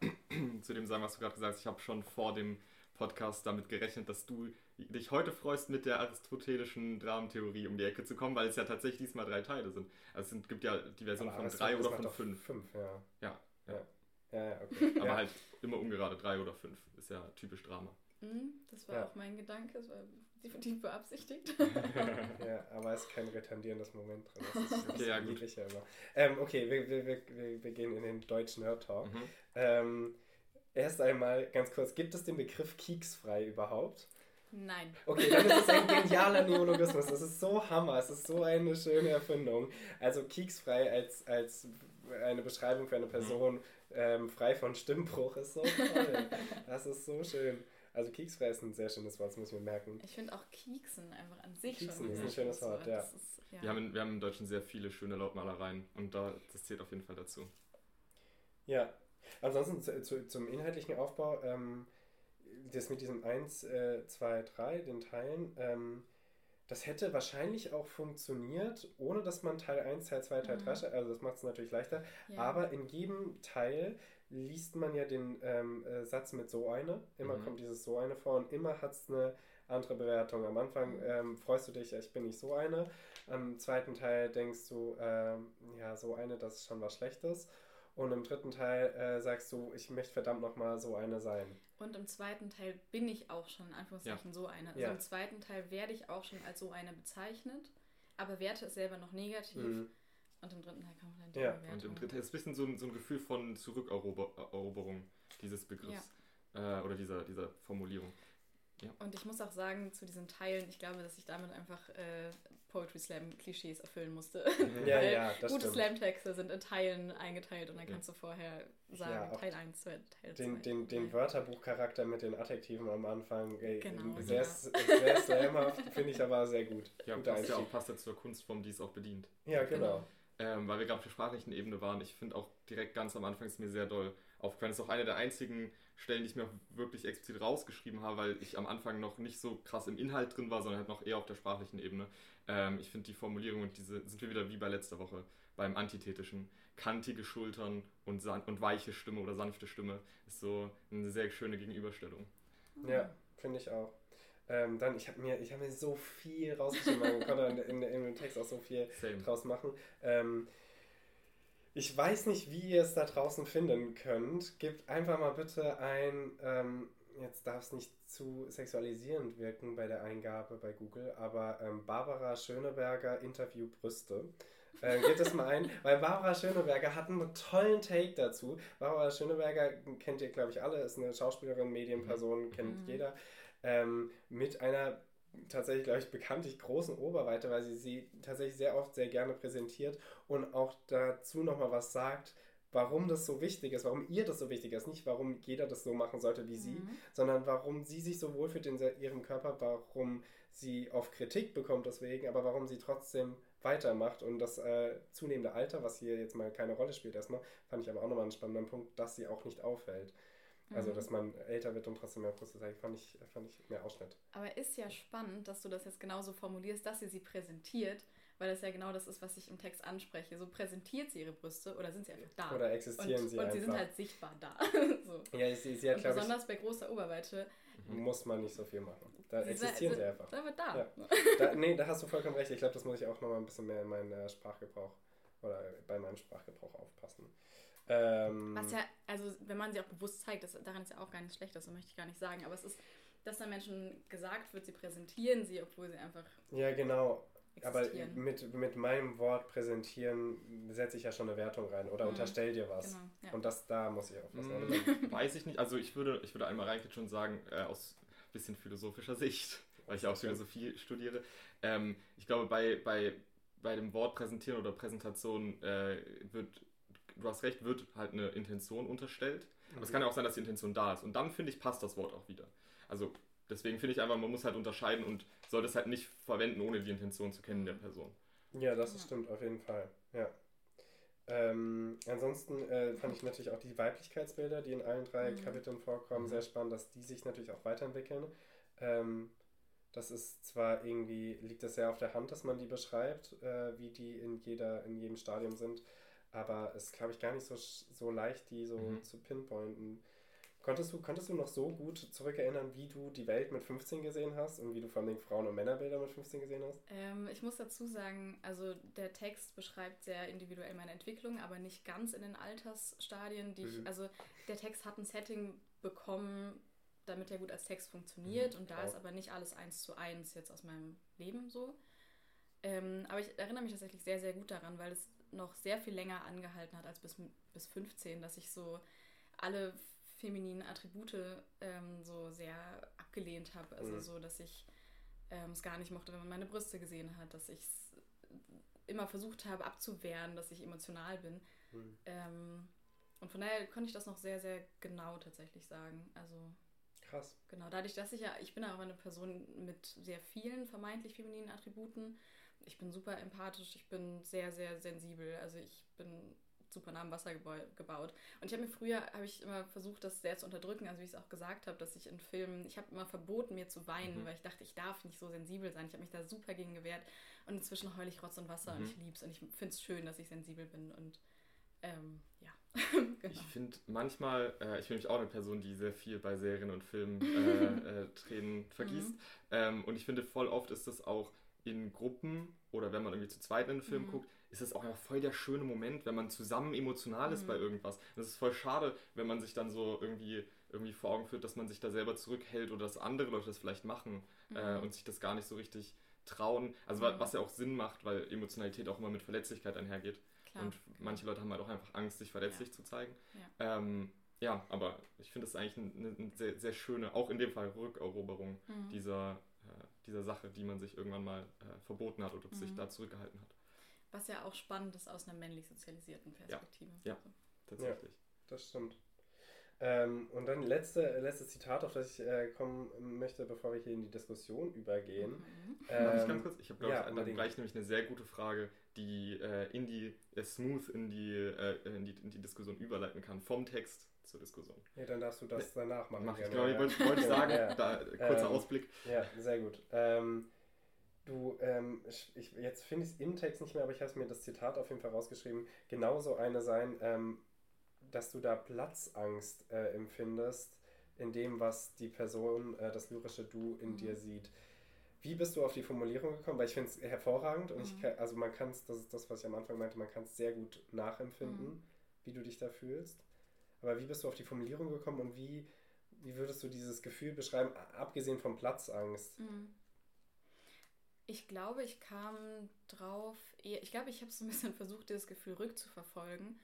<clears throat> zu dem sagen, was du gerade gesagt hast. Ich habe schon vor dem Podcast damit gerechnet, dass du dich heute freust, mit der aristotelischen Dramentheorie um die Ecke zu kommen, weil es ja tatsächlich diesmal drei Teile sind. Also es gibt ja die Version von drei oder von fünf. Fünf, ja. Ja. ja. ja, ja okay. <laughs> Aber ja. halt immer ungerade drei oder fünf. Ist ja typisch Drama. Mhm, das war auch mein Gedanke, das war definitiv beabsichtigt. <laughs> ja, aber es ist kein retardierendes Moment drin. Das ist, okay, ja, gut. Immer. Ähm, okay, wir, wir, wir, wir gehen in den deutschen Hörtalk. Mhm. Ähm, Erst einmal ganz kurz, gibt es den Begriff Kieksfrei überhaupt? Nein. Okay, dann ist es ein genialer Neologismus. Das ist so Hammer, es ist so eine schöne Erfindung. Also Kieksfrei als, als eine Beschreibung für eine Person ähm, frei von Stimmbruch ist so toll. Das ist so schön. Also Kieksfrei ist ein sehr schönes Wort, das muss ich mir merken. Ich finde auch Kieksen einfach an sich Kieksen schon ist ein schönes Wort, ja. Ist, ja. Wir, haben, wir haben im Deutschen sehr viele schöne Lautmalereien und da, das zählt auf jeden Fall dazu. Ja, Ansonsten zu, zu, zum inhaltlichen Aufbau, ähm, das mit diesem 1, äh, 2, 3, den Teilen, ähm, das hätte wahrscheinlich auch funktioniert, ohne dass man Teil 1, Teil 2, Teil mhm. 3 also das macht es natürlich leichter, ja. aber in jedem Teil liest man ja den ähm, äh, Satz mit so eine. Immer Mhm. kommt dieses so eine vor und immer hat es eine andere Bewertung. Am Anfang Mhm. ähm, freust du dich, ja, ich bin nicht so eine. Am zweiten Teil denkst du, ähm, ja, so eine, das ist schon was Schlechtes. Und im dritten Teil äh, sagst du, ich möchte verdammt nochmal so eine sein. Und im zweiten Teil bin ich auch schon in Anführungszeichen so eine. Also Ja. im zweiten Teil werde ich auch schon als so eine bezeichnet, aber werte es selber noch negativ. Mhm. Und im dritten Teil kommt dann die Ja. Bewertung. Und im dritten ist ein bisschen so ein, so ein Gefühl von Zurückeroberung dieses Begriffs. Äh, oder dieser, dieser Formulierung. Und ich muss auch sagen, zu diesen Teilen, ich glaube, dass ich damit einfach äh, Poetry Slam Klischees erfüllen musste. <laughs> Ja, Weil ja, das Gute. Slam-Texte sind in Teilen eingeteilt und dann kannst du vorher sagen, Ja, Teil 1, Teil 2. Den, den, den Wörterbuchcharakter mit den Adjektiven am Anfang, ey, Genau, sehr, ja. sehr slamhaft, <laughs> finde ich aber sehr gut. Ja, Guter passt ja auch passt ja zur Kunstform, die es auch bedient. Ja, genau. Ähm, weil wir gerade auf der sprachlichen Ebene waren, ich finde auch direkt ganz am Anfang ist mir sehr doll aufgefallen. Das ist auch eine der einzigen Stellen, die ich mir auch wirklich explizit rausgeschrieben habe, weil ich am Anfang noch nicht so krass im Inhalt drin war, sondern halt noch eher auf der sprachlichen Ebene. Ähm, ich finde die Formulierung und diese sind wir wieder wie bei letzter Woche beim Antithetischen. Kantige Schultern und, und weiche Stimme oder sanfte Stimme ist so eine sehr schöne Gegenüberstellung. Ja, finde ich auch. Ähm, dann, ich habe mir, ich hab mir so viel rausgeschrieben, man konnte in, in, in dem Text auch so viel Same. draus machen. Ähm, ich weiß nicht, wie ihr es da draußen finden könnt. Gebt einfach mal bitte ein, ähm, jetzt darf es nicht zu sexualisierend wirken bei der Eingabe bei Google, aber ähm, Barbara Schöneberger Interview Brüste. Äh, gebt es mal ein, weil Barbara Schöneberger hat einen tollen Take dazu. Barbara Schöneberger kennt ihr, glaube ich, alle, ist eine Schauspielerin, Medienperson, kennt Mhm. jeder. Ähm, mit einer tatsächlich, glaube ich, bekanntlich großen Oberweite, weil sie sie tatsächlich sehr oft sehr gerne präsentiert und auch dazu nochmal was sagt, warum das so wichtig ist, warum ihr das so wichtig ist. Nicht, warum jeder das so machen sollte wie sie, Mhm. sondern warum sie sich so wohlfühlt in ihrem Körper, warum sie oft Kritik bekommt deswegen, aber warum sie trotzdem weitermacht und das äh, zunehmende Alter, was hier jetzt mal keine Rolle spielt erstmal, fand ich aber auch nochmal einen spannenden Punkt, dass sie auch nicht auffällt. Also, Mhm. dass man älter wird und trotzdem mehr Brüste zeigt, fand ich, fand ich mehr Ausschnitt. Aber ist ja spannend, dass du das jetzt genauso formulierst, dass sie sie präsentiert, weil das ja genau das ist, was ich im Text anspreche. So präsentiert sie ihre Brüste oder sind sie einfach da? Oder und, existieren sie und einfach. sie sind halt sichtbar da. <laughs> so. ja, sie, sie hat, Und glaube ich, besonders bei großer Oberweite muss man nicht so viel machen. Da sie existieren sind- sie einfach. sind einfach da. Ja. Da, nee, da hast du vollkommen recht. Ich glaube, das muss ich auch nochmal ein bisschen mehr in meinen äh, Sprachgebrauch oder bei meinem Sprachgebrauch aufpassen. Ähm, Was ja, also wenn man sie auch bewusst zeigt, das, daran ist ja auch gar nichts Schlechtes, so möchte ich gar nicht sagen. Aber es ist, dass da Menschen gesagt wird, sie präsentieren sie, obwohl sie einfach ja, genau. Aber mit, mit meinem Wort präsentieren setze ich ja schon eine Wertung rein oder Mhm. unterstell dir was. Genau, ja. Und das da muss ich aufpassen. Mm, <laughs> Weiß ich nicht. Also ich würde, ich würde einmal reingehen schon sagen, äh, aus ein bisschen philosophischer Sicht, <laughs> weil ich auch Philosophie studiere. Ähm, ich glaube, bei, bei, bei dem Wort präsentieren oder Präsentation äh, wird, du hast recht, wird halt eine Intention unterstellt. Aber es kann ja auch sein, dass die Intention da ist. Und dann, finde ich, passt das Wort auch wieder. Also deswegen finde ich einfach, man muss halt unterscheiden und sollte es halt nicht verwenden, ohne die Intention zu kennen der Person. Ja, das Ja. stimmt, auf jeden Fall. Ja. Ähm, ansonsten äh, fand ich natürlich auch die Weiblichkeitsbilder, die in allen drei Mhm. Kapiteln vorkommen, Mhm. sehr spannend, dass die sich natürlich auch weiterentwickeln. Ähm, das ist zwar irgendwie, liegt es sehr auf der Hand, dass man die beschreibt, äh, wie die in, jeder, in jedem Stadium sind, aber es ist, glaube ich, gar nicht so, so leicht, die so Mhm. zu pinpointen. Konntest du, konntest du noch so gut zurückerinnern, wie du die Welt mit 15 gesehen hast und wie du vor allem Frauen- und Männerbilder mit 15 gesehen hast? Ähm, ich muss dazu sagen, also der Text beschreibt sehr individuell meine Entwicklung, aber nicht ganz in den Altersstadien, die Mhm. ich, also der Text hat ein Setting bekommen, damit er gut als Text funktioniert und da Auch. ist aber nicht alles eins zu eins jetzt aus meinem Leben so. Ähm, aber ich erinnere mich tatsächlich sehr, sehr gut daran, weil es noch sehr viel länger angehalten hat als bis, bis 15, dass ich so alle femininen Attribute ähm, so sehr abgelehnt habe. Also Mhm. so, dass ich ähm, es gar nicht mochte, wenn man meine Brüste gesehen hat, dass ich es immer versucht habe abzuwehren, dass ich emotional bin. Mhm. Ähm, und von daher konnte ich das noch sehr, sehr genau tatsächlich sagen. Also Krass. genau, dadurch, dass ich ja, ich bin auch eine Person mit sehr vielen vermeintlich femininen Attributen. Ich bin super empathisch, ich bin sehr, sehr sensibel. Also ich bin super nah am Wasser gebau- gebaut. Und ich habe mir früher, habe ich immer versucht, das sehr zu unterdrücken, also wie ich es auch gesagt habe, dass ich in Filmen, ich habe immer verboten, mir zu weinen, Mhm. weil ich dachte, ich darf nicht so sensibel sein. Ich habe mich da super gegen gewehrt. Und inzwischen heule ich Rotz und Wasser und Mhm. ich liebe es. Und ich finde es schön, dass ich sensibel bin. Und Ähm, ja. <laughs> genau. Ich finde manchmal, äh, ich bin nämlich auch eine Person, die sehr viel bei Serien und Filmen äh, <laughs> äh, Tränen vergießt. Mhm. Ähm, und ich finde, voll oft ist das auch in Gruppen oder wenn man irgendwie zu zweit in einen Film mhm. guckt, ist es auch einfach voll der schöne Moment, wenn man zusammen emotional ist mhm. bei irgendwas. Und es ist voll schade, wenn man sich dann so irgendwie, irgendwie vor Augen führt, dass man sich da selber zurückhält oder dass andere Leute das vielleicht machen äh, mhm. und sich das gar nicht so richtig trauen. Also was ja auch Sinn macht, weil Emotionalität auch immer mit Verletzlichkeit einhergeht. Klar, und okay. manche Leute haben halt auch einfach Angst, sich verletzlich ja. zu zeigen. Ja. Ähm, ja, aber ich finde es eigentlich eine, eine, sehr, sehr schöne, auch in dem Fall Rückeroberung mhm. dieser, äh, dieser Sache, die man sich irgendwann mal äh, verboten hat oder mhm. sich da zurückgehalten hat. Was ja auch spannend ist aus einer männlich sozialisierten Perspektive. Ja, ja also. tatsächlich. Ja, das stimmt. Ähm, und dann letzte, letztes Zitat, auf das ich äh, kommen möchte, bevor wir hier in die Diskussion übergehen. Mhm. Ähm, Darf ich ganz kurz? Ich habe, glaube ja, ich, gleich nämlich eine sehr gute Frage, die äh, in die äh, smooth in die, äh, in, die, in die Diskussion überleiten kann, vom Text zur Diskussion. Ja, dann darfst du das danach machen. Mach ich, glaube ich, wollte, wollte sagen, ja. da, kurzer ähm, Ausblick. Ja, sehr gut. Ähm, du, ähm, ich, jetzt finde ich es im Text nicht mehr, aber ich habe mir das Zitat auf jeden Fall rausgeschrieben. Genauso eine sein, ähm, dass du da Platzangst äh, empfindest in dem, was die Person, äh, das lyrische Du in mhm. dir sieht. Wie bist du auf die Formulierung gekommen? Weil ich finde es hervorragend und mhm. ich kann, also man kann es, das ist das, was ich am Anfang meinte, man kann es sehr gut nachempfinden, mhm. wie du dich da fühlst. Aber wie bist du auf die Formulierung gekommen und wie, wie würdest du dieses Gefühl beschreiben, abgesehen von Platzangst? Mhm. Ich glaube, ich kam drauf, ich glaube, ich habe so ein bisschen <laughs> versucht, dieses Gefühl rückzuverfolgen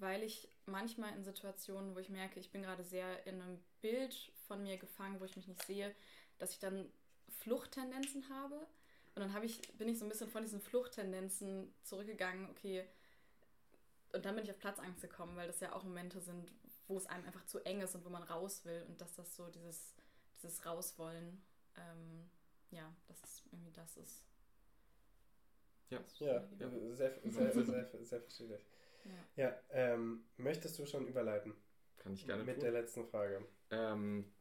weil ich manchmal in Situationen, wo ich merke, ich bin gerade sehr in einem Bild von mir gefangen, wo ich mich nicht sehe, dass ich dann Fluchttendenzen habe. Und dann ich, bin ich so ein bisschen von diesen Fluchttendenzen zurückgegangen, okay, und dann bin ich auf Platzangst gekommen, weil das ja auch Momente sind, wo es einem einfach zu eng ist und wo man raus will und dass das so dieses, dieses Rauswollen, ähm, ja, dass es irgendwie das ist. Ja, ja, sehr, sehr, sehr, sehr, sehr verständlich. Ja, ja ähm, möchtest du schon überleiten? Kann ich gerne Mit tun. der letzten Frage. Ähm,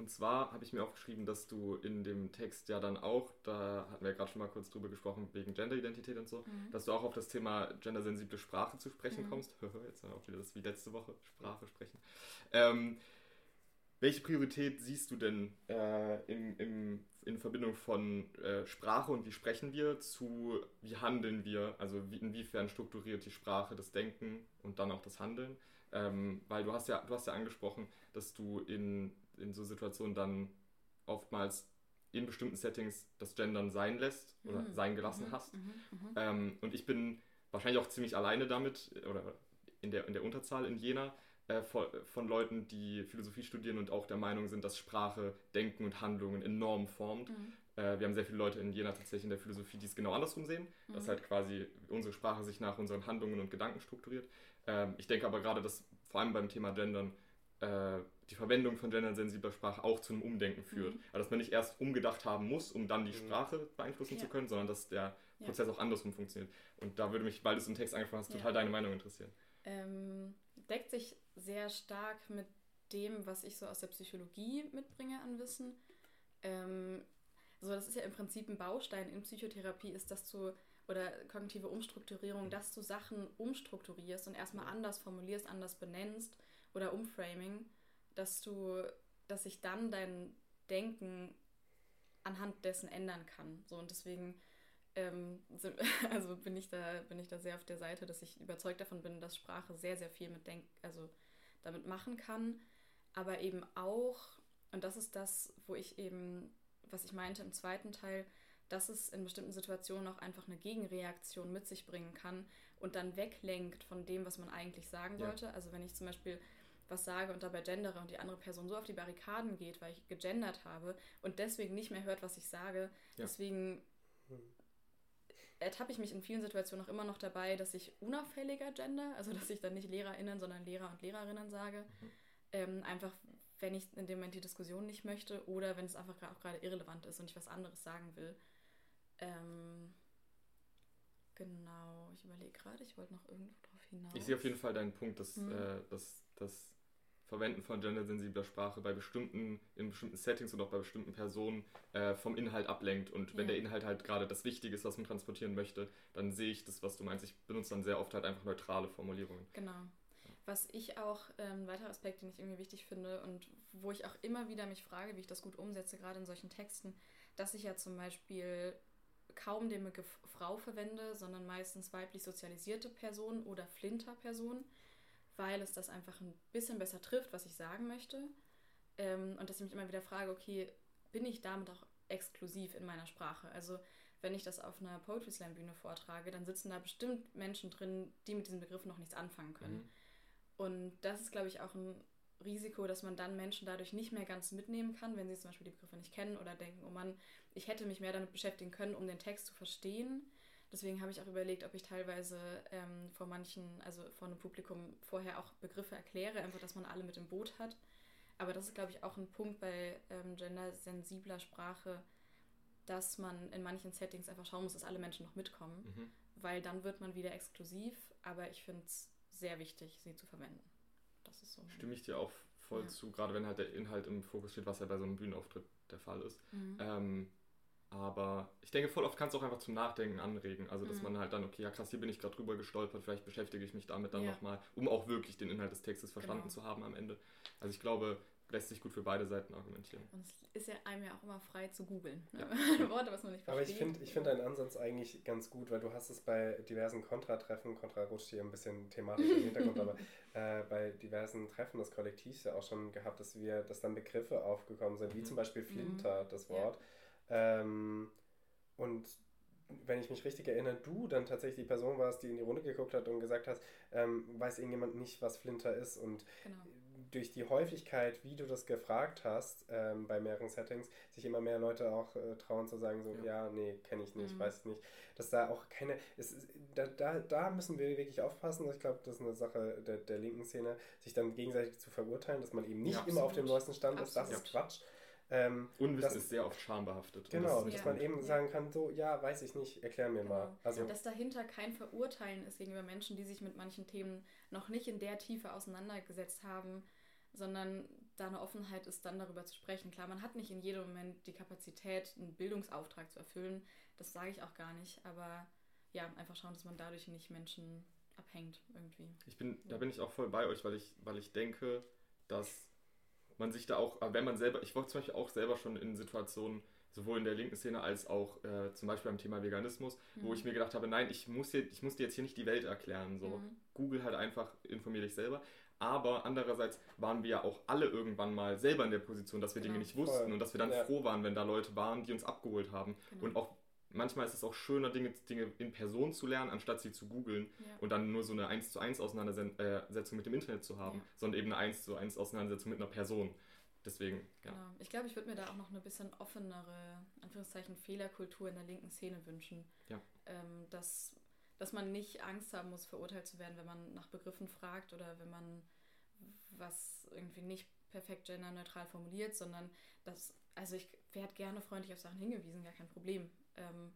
und zwar habe ich mir aufgeschrieben, dass du in dem Text ja dann auch, da hatten wir ja gerade schon mal kurz drüber gesprochen, wegen Genderidentität und so, mhm. dass du auch auf das Thema gendersensible Sprache zu sprechen mhm. kommst. <laughs> Jetzt auch wieder das wie letzte Woche, Sprache sprechen. Ähm, welche Priorität siehst du denn äh, im, im, in Verbindung von äh, Sprache und wie sprechen wir zu wie handeln wir? Also wie, inwiefern strukturiert die Sprache das Denken und dann auch das Handeln? Ähm, weil du hast ja, du hast ja angesprochen, dass du in, in so Situationen dann oftmals in bestimmten Settings das Gendern sein lässt oder mhm. sein gelassen mhm. hast. Mhm. mhm. Ähm, und ich bin wahrscheinlich auch ziemlich alleine damit oder in der, in der Unterzahl in Jena, äh, von, von, Leuten, die Philosophie studieren und auch der Meinung sind, dass Sprache Denken und Handlungen enorm formt. Mhm. Äh, wir haben sehr viele Leute in Jena tatsächlich in der Philosophie, die es genau andersrum sehen, mhm. dass halt quasi unsere Sprache sich nach unseren Handlungen und Gedanken strukturiert. Ähm, ich denke aber gerade, dass vor allem beim Thema Gendern äh, die Verwendung von gendersensibler Sprache auch zu einem Umdenken führt. Mhm. Also dass man nicht erst umgedacht haben muss, um dann die mhm. Sprache beeinflussen ja. zu können, sondern dass der ja. Prozess auch andersrum funktioniert. Und da würde mich, weil du es im Text angesprochen hast, ja. total deine Meinung interessieren. Ähm, deckt sich sehr stark mit dem, was ich so aus der Psychologie mitbringe an Wissen. Ähm, so, das ist ja im Prinzip ein Baustein in Psychotherapie, ist, dass du, oder kognitive Umstrukturierung, dass du Sachen umstrukturierst und erstmal anders formulierst, anders benennst oder umframing, dass du, dass sich dann dein Denken anhand dessen ändern kann. So, und deswegen ähm, <laughs> also bin ich, da, bin ich da sehr auf der Seite, dass ich überzeugt davon bin, dass Sprache sehr, sehr viel mit Denk also damit machen kann, aber eben auch, und das ist das, wo ich eben, was ich meinte im zweiten Teil, dass es in bestimmten Situationen auch einfach eine Gegenreaktion mit sich bringen kann und dann weglenkt von dem, was man eigentlich sagen ja. wollte. Also wenn ich zum Beispiel was sage und dabei gendere und die andere Person so auf die Barrikaden geht, weil ich gegendert habe und deswegen nicht mehr hört, was ich sage, ja. deswegen ertappe ich mich in vielen Situationen auch immer noch dabei, dass ich unauffälliger gender, also dass ich dann nicht LehrerInnen, sondern Lehrer und Lehrerinnen sage. Mhm. Ähm, einfach, wenn ich in dem Moment die Diskussion nicht möchte oder wenn es einfach auch gerade irrelevant ist und ich was anderes sagen will. Ähm, genau, ich überlege gerade, ich wollte noch irgendwo drauf hinaus. Ich sehe auf jeden Fall deinen Punkt, dass, mhm. äh, dass, dass Verwenden von gendersensibler Sprache bei bestimmten, in bestimmten Settings und auch bei bestimmten Personen äh, vom Inhalt ablenkt. Und wenn ja. der Inhalt halt gerade das Wichtige ist, was man transportieren möchte, dann sehe ich das, was du meinst. Ich benutze dann sehr oft halt einfach neutrale Formulierungen. Genau. Was ich auch, ähm, ein weiterer Aspekt, den ich irgendwie wichtig finde und wo ich auch immer wieder mich frage, wie ich das gut umsetze, gerade in solchen Texten, dass ich ja zum Beispiel kaum den Begriff Frau verwende, sondern meistens weiblich sozialisierte Person oder Flinter-Person, weil es das einfach ein bisschen besser trifft, was ich sagen möchte. Ähm, und dass ich mich immer wieder frage, okay, bin ich damit auch exklusiv in meiner Sprache? Also wenn ich das auf einer Poetry Slam Bühne vortrage, dann sitzen da bestimmt Menschen drin, die mit diesem Begriff noch nichts anfangen können. Mhm. Und das ist, glaube ich, auch ein Risiko, dass man dann Menschen dadurch nicht mehr ganz mitnehmen kann, wenn sie zum Beispiel die Begriffe nicht kennen oder denken, oh Mann, ich hätte mich mehr damit beschäftigen können, um den Text zu verstehen. Deswegen habe ich auch überlegt, ob ich teilweise ähm, vor manchen, also vor einem Publikum vorher auch Begriffe erkläre, einfach, dass man alle mit im Boot hat. Aber das ist, glaube ich, auch ein Punkt bei ähm, gendersensibler Sprache, dass man in manchen Settings einfach schauen muss, dass alle Menschen noch mitkommen, mhm. weil dann wird man wieder exklusiv. Aber ich finde es sehr wichtig, sie zu verwenden. Das ist so. Stimme ich dir auch voll ja. zu, gerade wenn halt der Inhalt im Fokus steht, was ja bei so einem Bühnenauftritt der Fall ist. Mhm. Ähm, aber ich denke, voll oft kann es auch einfach zum Nachdenken anregen. Also, dass mhm. man halt dann, okay, ja krass, hier bin ich gerade drüber gestolpert, vielleicht beschäftige ich mich damit dann ja. nochmal, um auch wirklich den Inhalt des Textes verstanden genau. zu haben am Ende. Also, ich glaube, lässt sich gut für beide Seiten argumentieren. Und es ist ja einem ja auch immer frei zu googeln. Ne? Ja. <laughs> Worte, was man nicht versteht. Aber ich finde ich find deinen Ansatz eigentlich ganz gut, weil du hast es bei diversen Kontra-Treffen, Kontra rutscht hier ein bisschen thematisch im Hintergrund, aber <laughs> äh, bei diversen Treffen des Kollektivs ja auch schon gehabt, dass wir, dass dann Begriffe aufgekommen sind, wie mhm. zum Beispiel Flinter, mhm. das Wort. Ja. Ähm, und wenn ich mich richtig erinnere, du dann tatsächlich die Person warst, die in die Runde geguckt hat und gesagt hast, ähm, weiß irgendjemand nicht, was Flinter ist. Und genau durch die Häufigkeit, wie du das gefragt hast, ähm, bei mehreren Settings, sich immer mehr Leute auch äh, trauen zu sagen, so, ja, ja nee, kenne ich nicht, mhm. weiß nicht. Dass da auch keine, es, da, da, da müssen wir wirklich aufpassen. Ich glaube, das ist eine Sache der, der linken Szene, sich dann gegenseitig zu verurteilen, dass man eben nicht ja, immer auf dem neuesten Stand absolut. ist. Das ist Quatsch. Ähm, Unwissen das, ist sehr oft schambehaftet. Genau, das dass man eben sagen kann, so, ja, weiß ich nicht, erklär mir genau. mal. Also, dass dahinter kein Verurteilen ist gegenüber Menschen, die sich mit manchen Themen noch nicht in der Tiefe auseinandergesetzt haben, sondern da eine Offenheit ist, dann darüber zu sprechen. Klar, man hat nicht in jedem Moment die Kapazität, einen Bildungsauftrag zu erfüllen. Das sage ich auch gar nicht, aber ja, einfach schauen, dass man dadurch nicht Menschen abhängt irgendwie. Ich bin, da bin ich auch voll bei euch, weil ich, weil ich denke, dass man sich da auch, wenn man selber, ich war zum Beispiel auch selber schon in Situationen, sowohl in der linken Szene als auch äh, zum Beispiel beim Thema Veganismus, mhm. wo ich mir gedacht habe, nein, ich muss, dir, ich muss dir jetzt hier nicht die Welt erklären. So. Mhm. Google halt einfach, informier dich selber. Aber andererseits waren wir ja auch alle irgendwann mal selber in der Position, dass wir genau. Dinge nicht wussten Voll. und dass wir dann ja. froh waren, wenn da Leute waren, die uns abgeholt haben. Genau. Und auch manchmal ist es auch schöner, Dinge, Dinge in Person zu lernen, anstatt sie zu googeln ja. und dann nur so eine 1 zu 1 Auseinandersetzung mit dem Internet zu haben, ja. sondern eben eine 1 zu 1 Auseinandersetzung mit einer Person. Deswegen, ja. Genau. Ich glaube, ich würde mir da auch noch eine bisschen offenere, Anführungszeichen, Fehlerkultur in der linken Szene wünschen. Ja. Ähm, dass dass man nicht Angst haben muss, verurteilt zu werden, wenn man nach Begriffen fragt oder wenn man was irgendwie nicht perfekt genderneutral formuliert, sondern dass, also ich werde gerne freundlich auf Sachen hingewiesen, gar kein Problem. Ähm,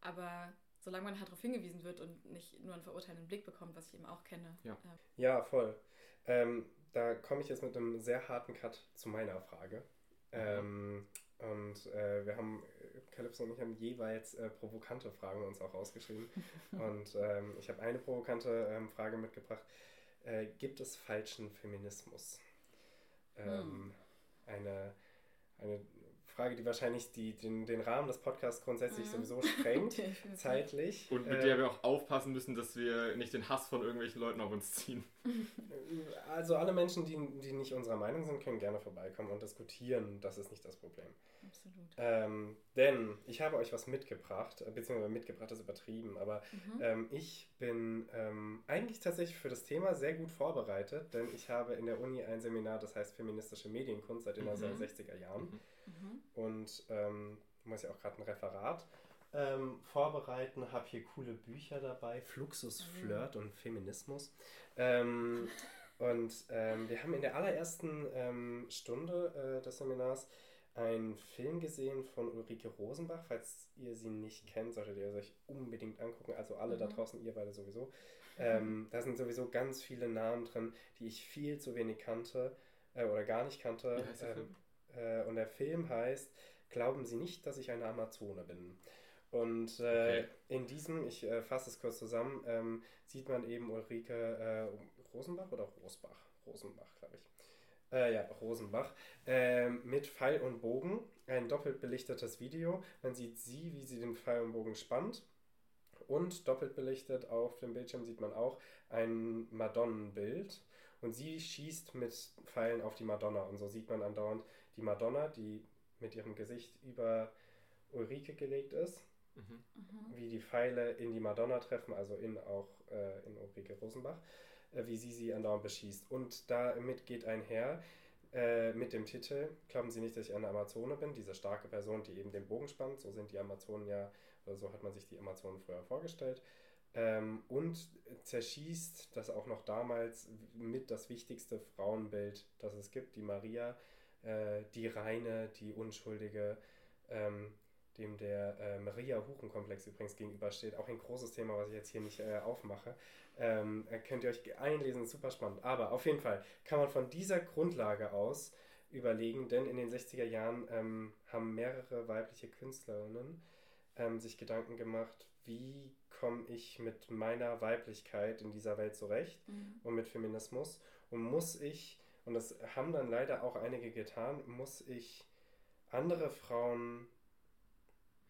aber solange man halt darauf hingewiesen wird und nicht nur einen verurteilenden Blick bekommt, was ich eben auch kenne. Ja, äh, ja voll. Ähm, da komme ich jetzt mit einem sehr harten Cut zu meiner Frage. Mhm. Ähm, und äh, wir haben, Calypso und ich haben jeweils äh, provokante Fragen uns auch ausgeschrieben. <laughs> und ähm, ich habe eine provokante ähm, Frage mitgebracht. Äh, gibt es falschen Feminismus? Ähm, hm. eine, eine Frage, die wahrscheinlich die, den, den Rahmen des Podcasts grundsätzlich mhm. sowieso sprengt, <laughs> zeitlich. Und mit äh, der wir auch aufpassen müssen, dass wir nicht den Hass von irgendwelchen Leuten auf uns ziehen. <laughs> Also alle Menschen, die, die nicht unserer Meinung sind, können gerne vorbeikommen und diskutieren. Das ist nicht das Problem. Absolut. Ähm, denn ich habe euch was mitgebracht, beziehungsweise mitgebracht ist übertrieben, aber mhm. ähm, ich bin ähm, eigentlich tatsächlich für das Thema sehr gut vorbereitet, denn ich habe in der Uni ein Seminar, das heißt feministische Medienkunst seit den mhm. 1960er Jahren. Mhm. Und ähm, muss ja auch gerade ein Referat ähm, vorbereiten, habe hier coole Bücher dabei, Fluxus, mhm. Flirt und Feminismus. Ähm, <laughs> und ähm, wir haben in der allerersten ähm, Stunde äh, des Seminars einen Film gesehen von Ulrike Rosenbach. Falls ihr sie nicht kennt, solltet ihr euch unbedingt angucken. Also alle mhm. da draußen, ihr beide sowieso. <laughs> Ähm, da sind sowieso ganz viele Namen drin, die ich viel zu wenig kannte. äh, oder gar nicht kannte. Ähm, äh, und der Film heißt Glauben Sie nicht, dass ich eine Amazone bin. Und äh, Okay. in diesem, ich äh, fasse es kurz zusammen, ähm, sieht man eben Ulrike äh, Rosenbach oder Rosbach? Rosenbach, glaube ich. Äh, ja, Rosenbach. Ähm, mit Pfeil und Bogen. Ein doppelt belichtetes Video. Man sieht sie, wie sie den Pfeil und Bogen spannt. Und doppelt belichtet auf dem Bildschirm sieht man auch ein Madonnenbild. Und sie schießt mit Pfeilen auf die Madonna. Und so sieht man andauernd die Madonna, die mit ihrem Gesicht über Ulrike gelegt ist Mhm. Mhm. wie die Pfeile in die Madonna treffen, also in auch äh, in Ulrike Rosenbach, äh, wie sie sie andauernd beschießt. Und damit geht einher äh, mit dem Titel, glauben Sie nicht, dass ich eine Amazone bin, diese starke Person, die eben den Bogen spannt, so sind die Amazonen ja, oder so hat man sich die Amazonen früher vorgestellt. Ähm, und zerschießt das auch noch damals mit das wichtigste Frauenbild, das es gibt, die Maria, äh, die reine, die unschuldige, ähm, dem der äh, Maria-Huchen-Komplex übrigens gegenübersteht. Auch ein großes Thema, was ich jetzt hier nicht äh, aufmache. Ähm, äh, könnt ihr euch einlesen, super spannend. Aber auf jeden Fall kann man von dieser Grundlage aus überlegen, denn in den 60er Jahren ähm, haben mehrere weibliche Künstlerinnen ähm, sich Gedanken gemacht, wie komme ich mit meiner Weiblichkeit in dieser Welt zurecht Mhm. und mit Feminismus und muss ich, und das haben dann leider auch einige getan, muss ich andere Frauen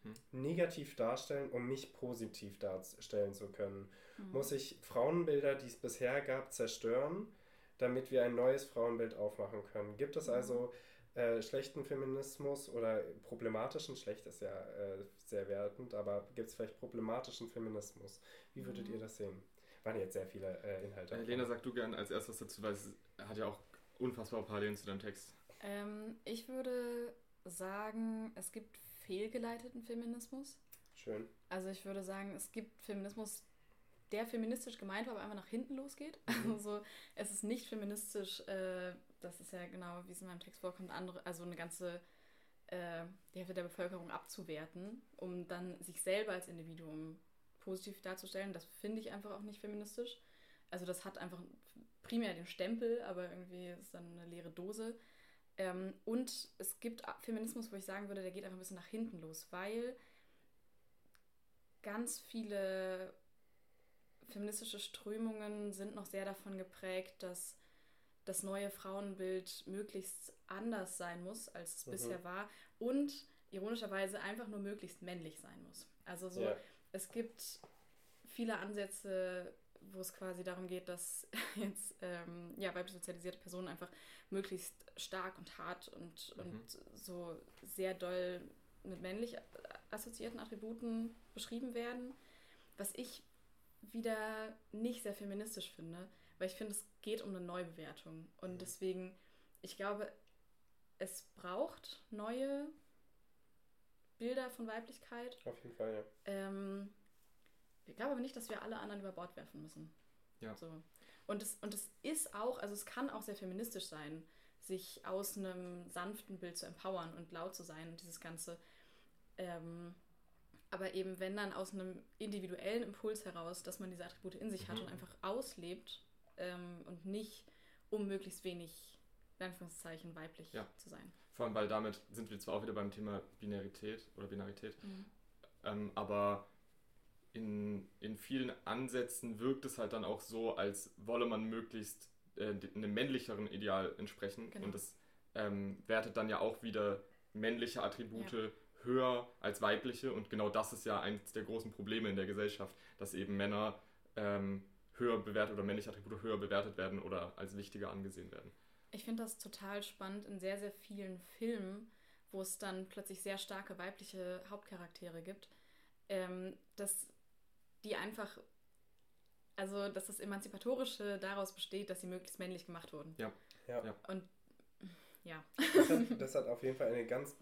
Hm. negativ darstellen, um mich positiv darstellen zu können. Mhm. Muss ich Frauenbilder, die es bisher gab, zerstören, damit wir ein neues Frauenbild aufmachen können. Gibt es Mhm. also äh, schlechten Feminismus oder problematischen, schlecht ist ja äh, sehr wertend, aber gibt es vielleicht problematischen Feminismus? Wie würdet Mhm. ihr das sehen? Waren jetzt sehr viele äh, Inhalte. Äh, Lena, sag du gern als erstes dazu, weil es hat ja auch unfassbare Parallelen zu deinem Text. Ähm, ich würde sagen, es gibt fehlgeleiteten Feminismus. Schön. Also ich würde sagen, es gibt Feminismus, der feministisch gemeint war, aber einfach nach hinten losgeht. <laughs> Also es ist nicht feministisch, äh, das ist ja genau, wie es in meinem Text vorkommt, andere, also eine ganze äh, die Hälfte der Bevölkerung abzuwerten, um dann sich selber als Individuum positiv darzustellen. Das finde ich einfach auch nicht feministisch. Also das hat einfach primär den Stempel, aber irgendwie ist dann eine leere Dose. Ähm, und es gibt Feminismus, wo ich sagen würde, der geht einfach ein bisschen nach hinten los, weil ganz viele feministische Strömungen sind noch sehr davon geprägt, dass das neue Frauenbild möglichst anders sein muss, als es Mhm. bisher war und ironischerweise einfach nur möglichst männlich sein muss. Also so, Ja. es gibt viele Ansätze, wo es quasi darum geht, dass <laughs> jetzt ähm, ja, weiblich sozialisierte Personen einfach möglichst stark und hart und, Mhm. und so sehr doll mit männlich assoziierten Attributen beschrieben werden, was ich wieder nicht sehr feministisch finde, weil ich finde, es geht um eine Neubewertung. Und Mhm. deswegen, ich glaube, es braucht neue Bilder von Weiblichkeit. Auf jeden Fall, ja. Ähm, ich glaube aber nicht, dass wir alle anderen über Bord werfen müssen. Ja. So. Und, es, und es ist auch, also es kann auch sehr feministisch sein, sich aus einem sanften Bild zu empowern und laut zu sein und dieses Ganze. Ähm, aber eben, wenn dann aus einem individuellen Impuls heraus, dass man diese Attribute in sich hat Mhm. und einfach auslebt ähm, und nicht, um möglichst wenig, in Anführungszeichen, weiblich Ja. zu sein. Vor allem, weil damit sind wir zwar auch wieder beim Thema Binarität oder Binarität, Mhm. ähm, aber in, in vielen Ansätzen wirkt es halt dann auch so, als wolle man möglichst äh, einem männlicheren Ideal entsprechen. Genau. Und das ähm, wertet dann ja auch wieder männliche Attribute höher als weibliche. Und genau das ist ja eines der großen Probleme in der Gesellschaft, dass eben Männer ähm, höher bewertet oder männliche Attribute höher bewertet werden oder als wichtiger angesehen werden. Ich finde das total spannend in sehr, sehr vielen Filmen, wo es dann plötzlich sehr starke weibliche Hauptcharaktere gibt, ähm, dass die einfach, also dass das Emanzipatorische daraus besteht, dass sie möglichst männlich gemacht wurden. Ja. Ja. Und ja, Das hat, das hat auf jeden Fall eine ganz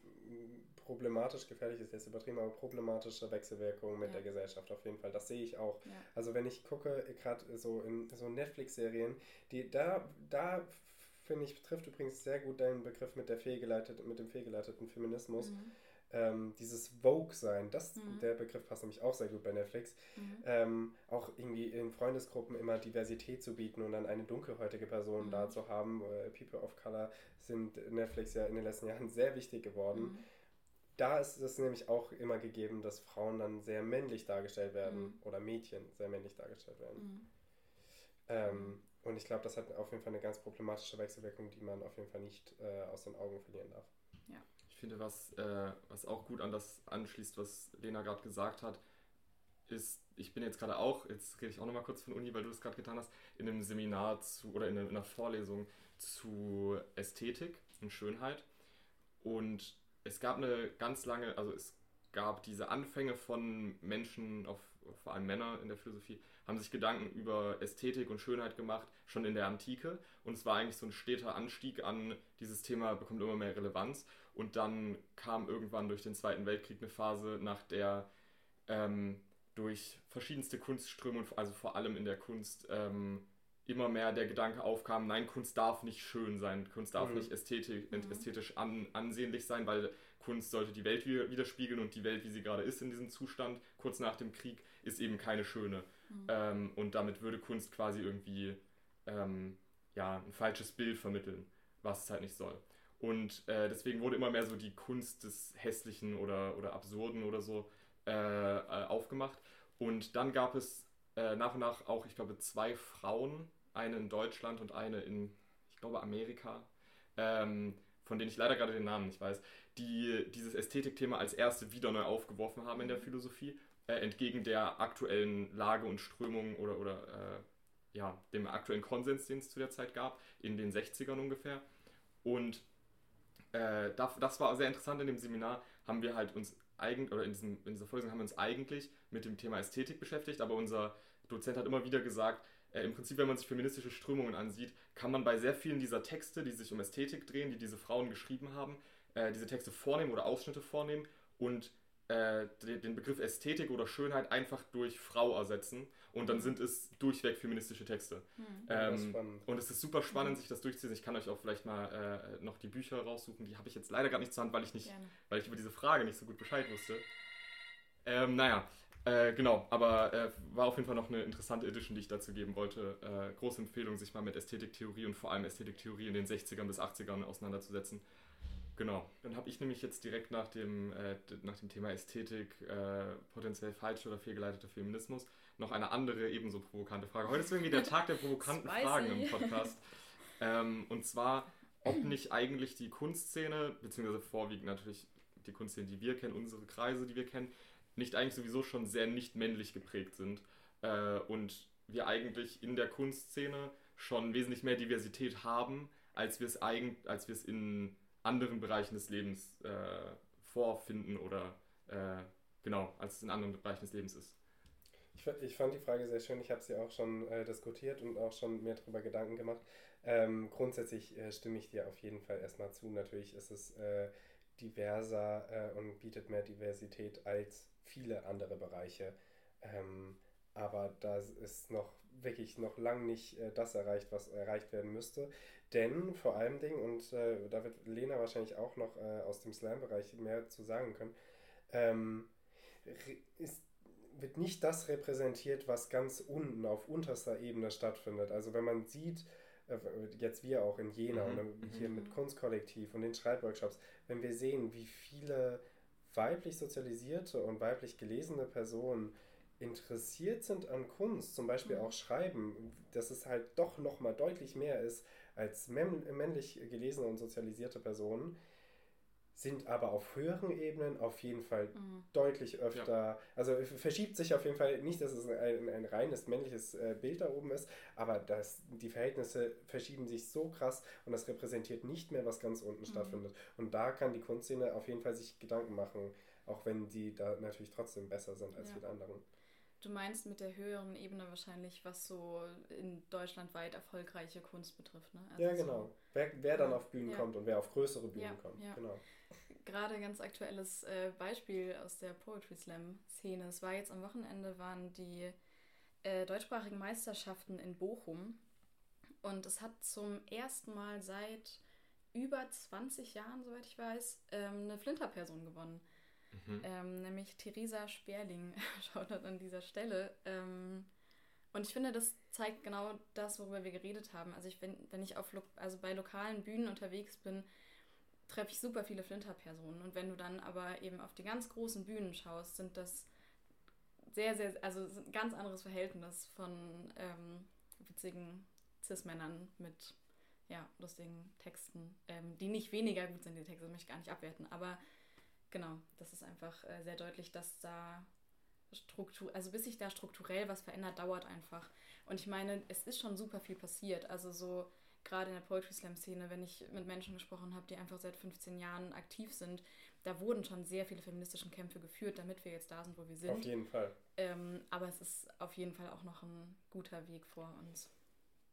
problematisch, gefährlich ist jetzt übertrieben, aber problematische Wechselwirkung mit Ja. der Gesellschaft auf jeden Fall. Das sehe ich auch. ja. Also wenn ich gucke, gerade so in so Netflix-Serien, die da, da finde ich, trifft übrigens sehr gut deinen Begriff mit der fehlgeleiteten, mit dem fehlgeleiteten Feminismus. Mhm. Ähm, dieses Vogue-Sein, das, mhm. der Begriff passt nämlich auch sehr gut bei Netflix, mhm. ähm, auch irgendwie in Freundesgruppen immer Diversität zu bieten und dann eine dunkelhäutige Person mhm. da zu haben. Äh, People of Color sind Netflix ja in den letzten <laughs> Jahren sehr wichtig geworden. Mhm. Da ist es nämlich auch immer gegeben, dass Frauen dann sehr männlich dargestellt werden mhm. oder Mädchen sehr männlich dargestellt werden. Mhm. Ähm, und ich glaube, das hat auf jeden Fall eine ganz problematische Wechselwirkung, die man auf jeden Fall nicht äh, aus den Augen verlieren darf. Finde, was, äh, was auch gut an das anschließt, was Lena gerade gesagt hat, ist, ich bin jetzt gerade auch, jetzt rede ich auch nochmal kurz von Uni, weil du das gerade getan hast, in einem Seminar zu, oder in einer Vorlesung zu Ästhetik und Schönheit. Und es gab eine ganz lange, also es gab diese Anfänge von Menschen, auf, vor allem Männer in der Philosophie, haben sich Gedanken über Ästhetik und Schönheit gemacht, schon in der Antike. Und es war eigentlich so ein steter Anstieg an, dieses Thema bekommt immer mehr Relevanz. Und dann kam irgendwann durch den Zweiten Weltkrieg eine Phase, nach der ähm, durch verschiedenste Kunstströmungen, also vor allem in der Kunst, ähm, immer mehr der Gedanke aufkam, nein, Kunst darf nicht schön sein, Kunst darf mhm. nicht ästhetisch, mhm. ästhetisch an, ansehnlich sein, weil Kunst sollte die Welt widerspiegeln und die Welt, wie sie gerade ist in diesem Zustand, kurz nach dem Krieg, ist eben keine schöne. Mhm. Ähm, und damit würde Kunst quasi irgendwie ähm, ja, ein falsches Bild vermitteln, was es halt nicht soll. Und äh, deswegen wurde immer mehr so die Kunst des Hässlichen oder, oder Absurden oder so äh, äh, aufgemacht. Und dann gab es äh, nach und nach auch, ich glaube, zwei Frauen, eine in Deutschland und eine in, ich glaube, Amerika, ähm, von denen ich leider gerade den Namen nicht weiß, die dieses Ästhetikthema als erste wieder neu aufgeworfen haben in der Philosophie, äh, entgegen der aktuellen Lage und Strömung oder, oder äh, ja, dem aktuellen Konsens, den es zu der Zeit gab, in den 60ern ungefähr. Und äh, das war sehr interessant in dem Seminar, haben wir halt uns eigentlich, oder in, diesem, in dieser Vorlesung haben wir uns eigentlich mit dem Thema Ästhetik beschäftigt, aber unser Dozent hat immer wieder gesagt, äh, im Prinzip, wenn man sich feministische Strömungen ansieht, kann man bei sehr vielen dieser Texte, die sich um Ästhetik drehen, die diese Frauen geschrieben haben, äh, diese Texte vornehmen oder Ausschnitte vornehmen und äh, den Begriff Ästhetik oder Schönheit einfach durch Frau ersetzen und dann mhm. sind es durchweg feministische Texte. Mhm. Ähm, und es ist super spannend, mhm. sich das durchzuziehen. Ich kann euch auch vielleicht mal äh, noch die Bücher raussuchen. Die habe ich jetzt leider gar nicht zur Hand, weil ich nicht, weil ich über diese Frage nicht so gut Bescheid wusste. Ähm, naja, äh, genau, aber äh, war auf jeden Fall noch eine interessante Edition, die ich dazu geben wollte. Äh, große Empfehlung, sich mal mit Ästhetiktheorie und vor allem Ästhetiktheorie in den 60ern bis 80ern auseinanderzusetzen. Genau. Dann habe ich nämlich jetzt direkt nach dem, äh, nach dem Thema Ästhetik, äh, potenziell falsch oder fehlgeleiteter Feminismus, noch eine andere ebenso provokante Frage. Heute ist irgendwie der <laughs> Tag der provokanten Fragen im Podcast. Ähm, und zwar, ob <laughs> nicht eigentlich die Kunstszene, beziehungsweise vorwiegend natürlich die Kunstszene, die wir kennen, unsere Kreise, die wir kennen, nicht eigentlich sowieso schon sehr nicht männlich geprägt sind. Äh, und wir eigentlich in der Kunstszene schon wesentlich mehr Diversität haben, als wir es als wir es in anderen Bereichen des Lebens äh, vorfinden oder äh, genau, als es in anderen Bereichen des Lebens ist. Ich, ich fand die Frage sehr schön. Ich habe sie auch schon äh, diskutiert und auch schon mehr darüber Gedanken gemacht. Ähm, grundsätzlich äh, stimme ich dir auf jeden Fall erstmal zu. Natürlich ist es äh, diverser äh, und bietet mehr Diversität als viele andere Bereiche. Ähm, aber da ist noch wirklich noch lang nicht äh, das erreicht, was erreicht werden müsste. Denn vor allem Dingen, und äh, da wird Lena wahrscheinlich auch noch äh, aus dem Slam-Bereich mehr zu sagen können, ähm, ist, wird nicht das repräsentiert, was ganz unten auf unterster Ebene stattfindet. Also wenn man sieht, äh, jetzt wir auch in Jena mhm. und hier mhm. mit Kunstkollektiv und den Schreibworkshops, wenn wir sehen, wie viele weiblich sozialisierte und weiblich gelesene Personen interessiert sind an Kunst, zum Beispiel mhm. auch Schreiben, dass es halt doch nochmal deutlich mehr ist als männlich gelesene und sozialisierte Personen, sind aber auf höheren Ebenen auf jeden Fall mhm. deutlich öfter, ja. also verschiebt sich auf jeden Fall nicht, dass es ein, ein reines männliches äh, Bild da oben ist, aber dass die Verhältnisse verschieben sich so krass und das repräsentiert nicht mehr, was ganz unten mhm. stattfindet. Und da kann die Kunstszene auf jeden Fall sich Gedanken machen, auch wenn die da natürlich trotzdem besser sind als ja. viele anderen. Du meinst mit der höheren Ebene wahrscheinlich, was so in Deutschland weit erfolgreiche Kunst betrifft, ne? Also ja, genau. So, wer, wer dann auf Bühnen ja. kommt und wer auf größere Bühnen ja, kommt. Ja. Genau. Gerade ganz aktuelles äh, Beispiel aus der Poetry Slam-Szene. Es war jetzt am Wochenende, waren die äh, deutschsprachigen Meisterschaften in Bochum. Und es hat zum ersten Mal seit über 20 Jahren, soweit ich weiß, ähm, eine Flinter-Person gewonnen. Mhm. ähm, nämlich Theresa Sperling. <laughs> Schaut an dieser Stelle. Ähm, und ich finde, das zeigt genau das, worüber wir geredet haben. Also ich, wenn, wenn ich auf also bei lokalen Bühnen unterwegs bin, treffe ich super viele Flinter-Personen. Und wenn du dann aber eben auf die ganz großen Bühnen schaust, sind das sehr, sehr, also ein ganz anderes Verhältnis von ähm, witzigen Cis-Männern mit ja, lustigen Texten, ähm, die nicht weniger gut sind, die Texte, möchte ich gar nicht abwerten. Aber genau, das ist einfach äh, sehr deutlich, dass da Struktur, also bis sich da strukturell was verändert, dauert einfach. Und ich meine, es ist schon super viel passiert. Also so gerade in der Poetry Slam Szene, wenn ich mit Menschen gesprochen habe, die einfach seit 15 Jahren aktiv sind, da wurden schon sehr viele feministische Kämpfe geführt, damit wir jetzt da sind, wo wir sind. Auf jeden Fall. Ähm, aber es ist auf jeden Fall auch noch ein guter Weg vor uns.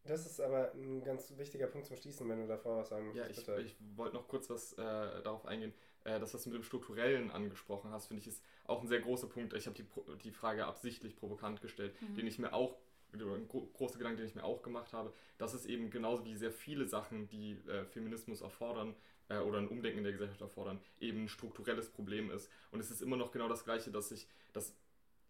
Das ist aber ein ganz wichtiger Punkt zum Schließen, wenn du davor was sagen möchtest. Ja, ich, ich wollte noch kurz was äh, darauf eingehen. Äh, das, was du mit dem Strukturellen angesprochen hast, finde ich, ist auch ein sehr großer Punkt. Ich habe die, die Frage absichtlich provokant gestellt, mhm. den ich mir auch ein großer Gedanke, den ich mir auch gemacht habe, dass es eben genauso wie sehr viele Sachen, die äh, Feminismus erfordern äh, oder ein Umdenken in der Gesellschaft erfordern, eben ein strukturelles Problem ist. Und es ist immer noch genau das Gleiche, dass sich, dass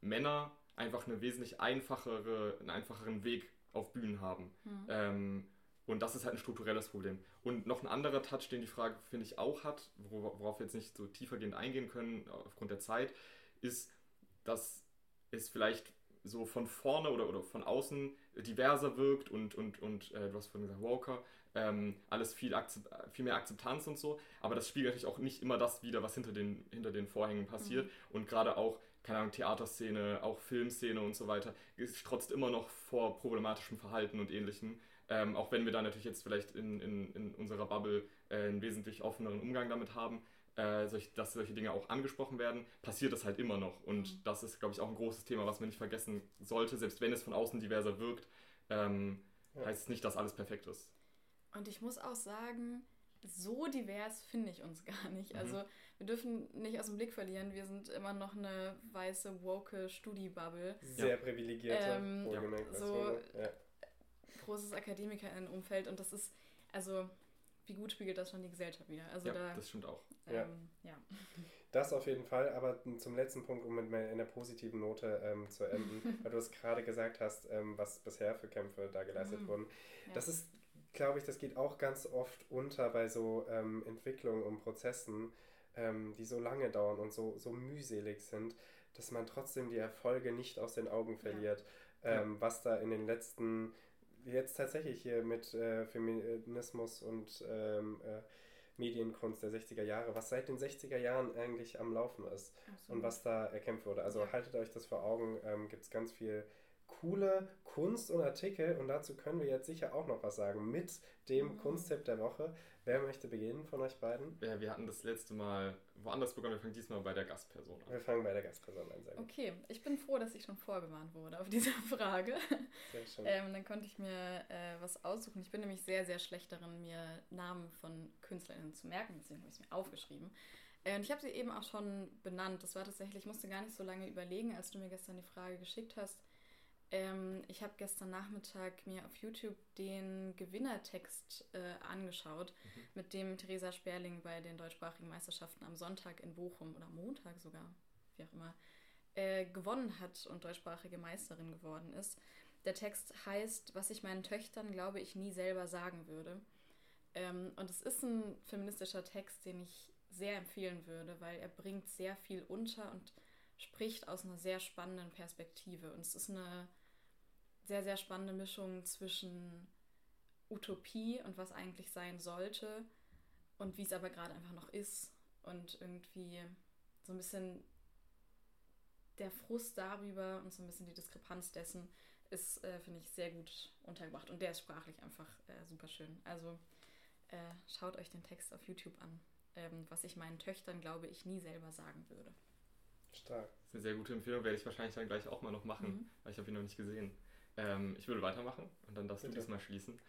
Männer einfach eine wesentlich einfachere, einen einfacheren Weg auf Bühnen haben. Mhm. Ähm, und das ist halt ein strukturelles Problem. Und noch ein anderer Touch, den die Frage, finde ich, auch hat, worauf wir jetzt nicht so tiefergehend eingehen können aufgrund der Zeit, ist, dass es vielleicht so von vorne oder, oder von außen diverser wirkt und, und, und äh, du hast vorhin gesagt, Walker, ähm, alles viel, viel mehr Akzeptanz und so, aber das spiegelt natürlich auch nicht immer das wider, was hinter den, hinter den Vorhängen passiert mhm. und gerade auch, keine Ahnung, Theaterszene, auch Filmszene und so weiter, ist strotzt immer noch vor problematischem Verhalten und ähnlichem, ähm, auch wenn wir da natürlich jetzt vielleicht in, in, in unserer Bubble äh, einen wesentlich offeneren Umgang damit haben, äh, solch, dass solche Dinge auch angesprochen werden, passiert das halt immer noch. Und mhm. das ist, glaube ich, auch ein großes Thema, was man nicht vergessen sollte. Selbst wenn es von außen diverser wirkt, ähm, ja. heißt es nicht, dass alles perfekt ist. Und ich muss auch sagen, so divers finde ich uns <laughs> gar nicht. Mhm. Also wir dürfen nicht aus dem Blick verlieren, wir sind immer noch eine weiße, woke Studi-Bubble. Sehr ja. privilegierte, ähm, ja. so ja. Großes Akademikerinnenumfeld und das ist, also wie gut spiegelt das schon die Gesellschaft wieder. Also ja, da, das stimmt auch. Ähm, ja. Das auf jeden Fall, aber zum letzten Punkt, um mit einer positiven Note ähm, zu enden, <laughs> weil du es gerade gesagt hast, ähm, was bisher für Kämpfe da geleistet mhm. wurden. Ja. Das ist, glaube ich, das geht auch ganz oft unter bei so ähm, Entwicklungen und Prozessen, ähm, die so lange dauern und so, so mühselig sind, dass man trotzdem die Erfolge nicht aus den Augen verliert, ja. Ähm, was da in den letzten jetzt tatsächlich hier mit äh, Feminismus und ähm, äh, Medienkunst der 60er Jahre, was seit den 60er Jahren eigentlich am Laufen ist Absolut. und was da erkämpft wurde. Also ja. haltet euch das vor Augen, ähm, gibt es ganz viel coole Kunst und Artikel und dazu können wir jetzt sicher auch noch was sagen mit dem mhm. Kunsttipp der Woche. Wer möchte beginnen von euch beiden? Ja, wir hatten das letzte Mal woanders begonnen, wir fangen diesmal bei der Gastperson an. Wir fangen bei der Gastperson an. Sehr Okay, ich bin froh, dass ich schon vorgewarnt wurde auf diese <laughs> Frage. Sehr schön. ähm, dann konnte ich mir äh, was aussuchen. Ich bin nämlich sehr, sehr schlecht darin, mir Namen von KünstlerInnen zu merken, deswegen habe ich es mir aufgeschrieben. Äh, und ich habe sie eben auch schon benannt. Das war tatsächlich, ich musste gar nicht so lange überlegen, als du mir gestern die Frage geschickt hast ähm, ich habe gestern Nachmittag mir auf YouTube den Gewinnertext äh, angeschaut, mhm. mit dem Theresa Sperling bei den deutschsprachigen Meisterschaften am Sonntag in Bochum oder Montag sogar, wie auch immer, äh, gewonnen hat und deutschsprachige Meisterin geworden ist. Der Text heißt, was ich meinen Töchtern glaube ich nie selber sagen würde. Ähm, und es ist ein feministischer Text, den ich sehr empfehlen würde, weil er bringt sehr viel unter und spricht aus einer sehr spannenden Perspektive. Und es ist eine sehr, sehr spannende Mischung zwischen Utopie und was eigentlich sein sollte und wie es aber gerade einfach noch ist und irgendwie so ein bisschen der Frust darüber und so ein bisschen die Diskrepanz dessen ist, äh, finde ich, sehr gut untergebracht und der ist sprachlich einfach äh, super schön. Also äh, schaut euch den Text auf YouTube an, ähm, was ich meinen Töchtern, glaube ich, nie selber sagen würde. Stark. Das ist eine sehr gute Empfehlung, werde ich wahrscheinlich dann gleich auch mal noch machen, mhm. weil ich habe ihn noch nicht gesehen. Ähm, ich würde weitermachen und dann darfst Bitte. du diesmal schließen.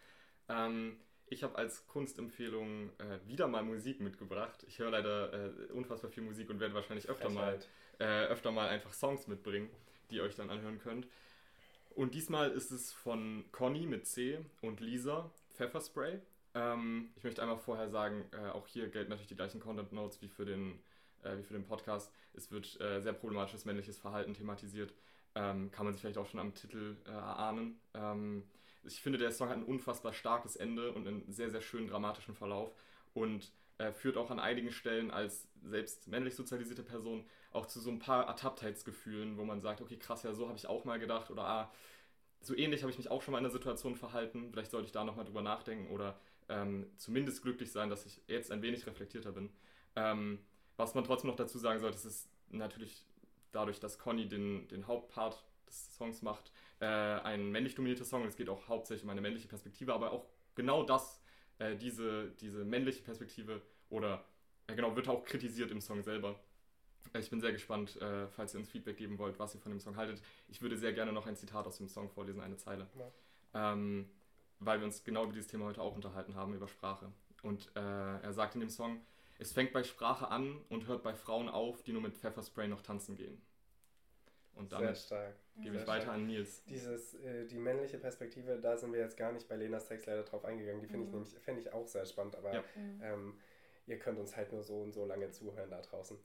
Ähm, ich habe als Kunstempfehlung äh, wieder mal Musik mitgebracht. Ich höre leider äh, unfassbar viel Musik und werde wahrscheinlich öfter mal, äh, öfter mal einfach Songs mitbringen, die ihr euch dann anhören könnt. Und diesmal ist es von Conny mit C und Lisa Pfefferspray. Ähm, ich möchte einmal vorher sagen, äh, auch hier gelten natürlich die gleichen Content Notes wie für den äh, wie für den Podcast. Es wird äh, sehr problematisches männliches Verhalten thematisiert. Ähm, kann man sich vielleicht auch schon am Titel äh, erahnen. Ähm, ich finde, der Song hat ein unfassbar starkes Ende und einen sehr, sehr schönen dramatischen Verlauf und äh, führt auch an einigen Stellen als selbst männlich sozialisierte Person auch zu so ein paar Ertapptheitsgefühlen, wo man sagt, okay, krass, ja, so habe ich auch mal gedacht oder ah, so ähnlich habe ich mich auch schon mal in einer Situation verhalten, vielleicht sollte ich da nochmal drüber nachdenken oder ähm, zumindest glücklich sein, dass ich jetzt ein wenig reflektierter bin. Ähm, was man trotzdem noch dazu sagen sollte, ist natürlich dadurch, dass Conny den, den Hauptpart des Songs macht, äh, ein männlich dominierter Song. Es geht auch hauptsächlich um eine männliche Perspektive, aber auch genau das, äh, diese, diese männliche Perspektive oder äh, genau, wird auch kritisiert im Song selber. Äh, ich bin sehr gespannt, äh, falls ihr uns Feedback geben wollt, was ihr von dem Song haltet. Ich würde sehr gerne noch ein Zitat aus dem Song vorlesen, eine Zeile. Ja. Ähm, weil wir uns genau über dieses Thema heute auch unterhalten haben, über Sprache. Und äh, er sagt in dem Song, es fängt bei Sprache an und hört bei Frauen auf, die nur mit Pfefferspray noch tanzen gehen. Und damit gebe ich weiter stark. an Nils. Dieses, äh, die männliche Perspektive, da sind wir jetzt gar nicht bei Lenas Text leider drauf eingegangen. Die finde mhm. ich nämlich, fände ich auch sehr spannend, aber ja. mhm. ähm, ihr könnt uns halt nur so und so lange zuhören da draußen.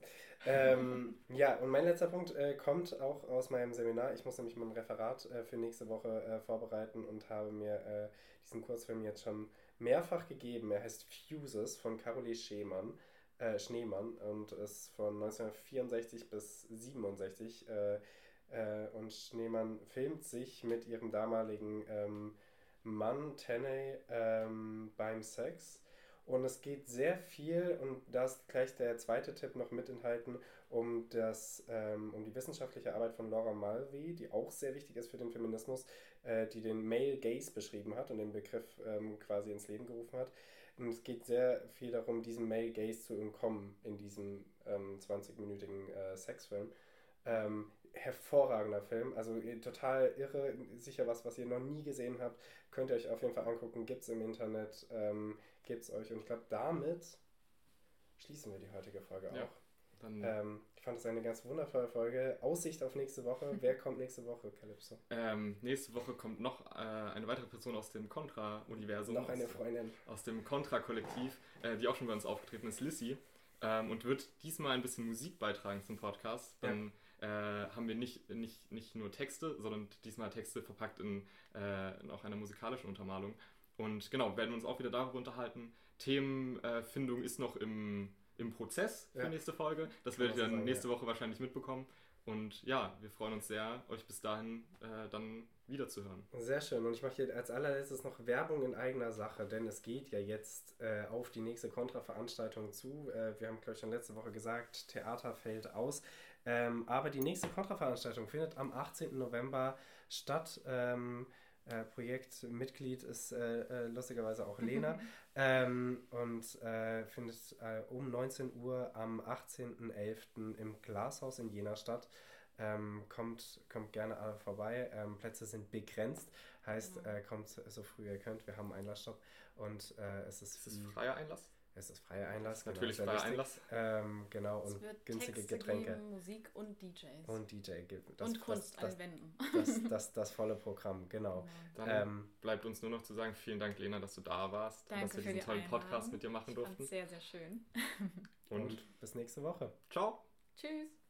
ähm, <laughs> ja, und mein letzter Punkt äh, kommt auch aus meinem Seminar. Ich muss nämlich mein Referat äh, für nächste Woche äh, vorbereiten und habe mir äh, diesen Kurzfilm jetzt schon mehrfach gegeben. Er heißt Fuses von Carolee Schneemann, äh, Schneemann und ist von 1964 bis 67. Äh, und Schneemann filmt sich mit ihrem damaligen ähm, Mann Tenney ähm, beim Sex und es geht sehr viel, und da ist gleich der zweite Tipp noch mit enthalten, um, das, ähm, um die wissenschaftliche Arbeit von Laura Mulvey, die auch sehr wichtig ist für den Feminismus, äh, die den Male Gaze beschrieben hat und den Begriff ähm, quasi ins Leben gerufen hat. Und es geht sehr viel darum, diesem Male Gaze zu entkommen in diesem ähm, 20-minütigen äh, Sexfilm. Ähm, hervorragender Film, also total irre, sicher was, was ihr noch nie gesehen habt, könnt ihr euch auf jeden Fall angucken, gibt es im Internet. Ähm, gibt es euch. Und ich glaube, damit schließen wir die heutige Folge ja, auch. Ähm, ich fand es eine ganz wundervolle Folge. Aussicht auf nächste Woche. <laughs> Wer kommt nächste Woche, Calypso? Ähm, nächste Woche kommt noch äh, eine weitere Person aus dem Contra-Universum. Noch eine Freundin. Aus, aus dem Contra-Kollektiv, äh, die auch schon bei uns aufgetreten ist, Lissy. Ähm, und wird diesmal ein bisschen Musik beitragen zum Podcast. Dann ja. äh, haben wir nicht, nicht, nicht nur Texte, sondern diesmal Texte verpackt in, in äh, auch einer musikalischen Untermalung. Und genau, werden wir uns auch wieder darüber unterhalten. Themenfindung ist noch im, im Prozess für ja. nächste Folge. Das werdet ihr dann sagen, nächste ja. Woche wahrscheinlich mitbekommen. Und ja, wir freuen uns sehr, euch bis dahin äh, dann wiederzuhören. Sehr schön. Und ich mache hier als allerletztes noch Werbung in eigener Sache, denn es geht ja jetzt äh, auf die nächste Kontra-Veranstaltung zu. Äh, wir haben, glaube ich, schon letzte Woche gesagt, Theater fällt aus. Ähm, aber die nächste Kontra-Veranstaltung findet am 18. November statt. Ähm, äh, Projektmitglied ist äh, äh, lustigerweise auch Lena <laughs> ähm, und äh, findet äh, um 19 Uhr am 18.11. im Glashaus in Jena statt. Ähm, kommt, kommt gerne alle vorbei. Ähm, Plätze sind begrenzt, heißt, äh, kommt so früh ihr könnt. Wir haben einen Einlassstopp und es ist. Ist es freier Einlass? Es ist freier Einlass. Genau, Natürlich freier Einlass. Ähm, genau, und günstige Texte Getränke. Geben, Musik und DJs. Und DJ. Das, und Kunst das, an Wänden. Das, das, <laughs> das, das, volle Programm, genau. genau. Dann ähm, bleibt uns nur noch zu sagen, vielen Dank, Lena, dass du da warst. Danke und dass wir diesen tollen Podcast mit dir machen durften. Sehr, sehr schön. und, und bis nächste Woche. Ciao. Tschüss.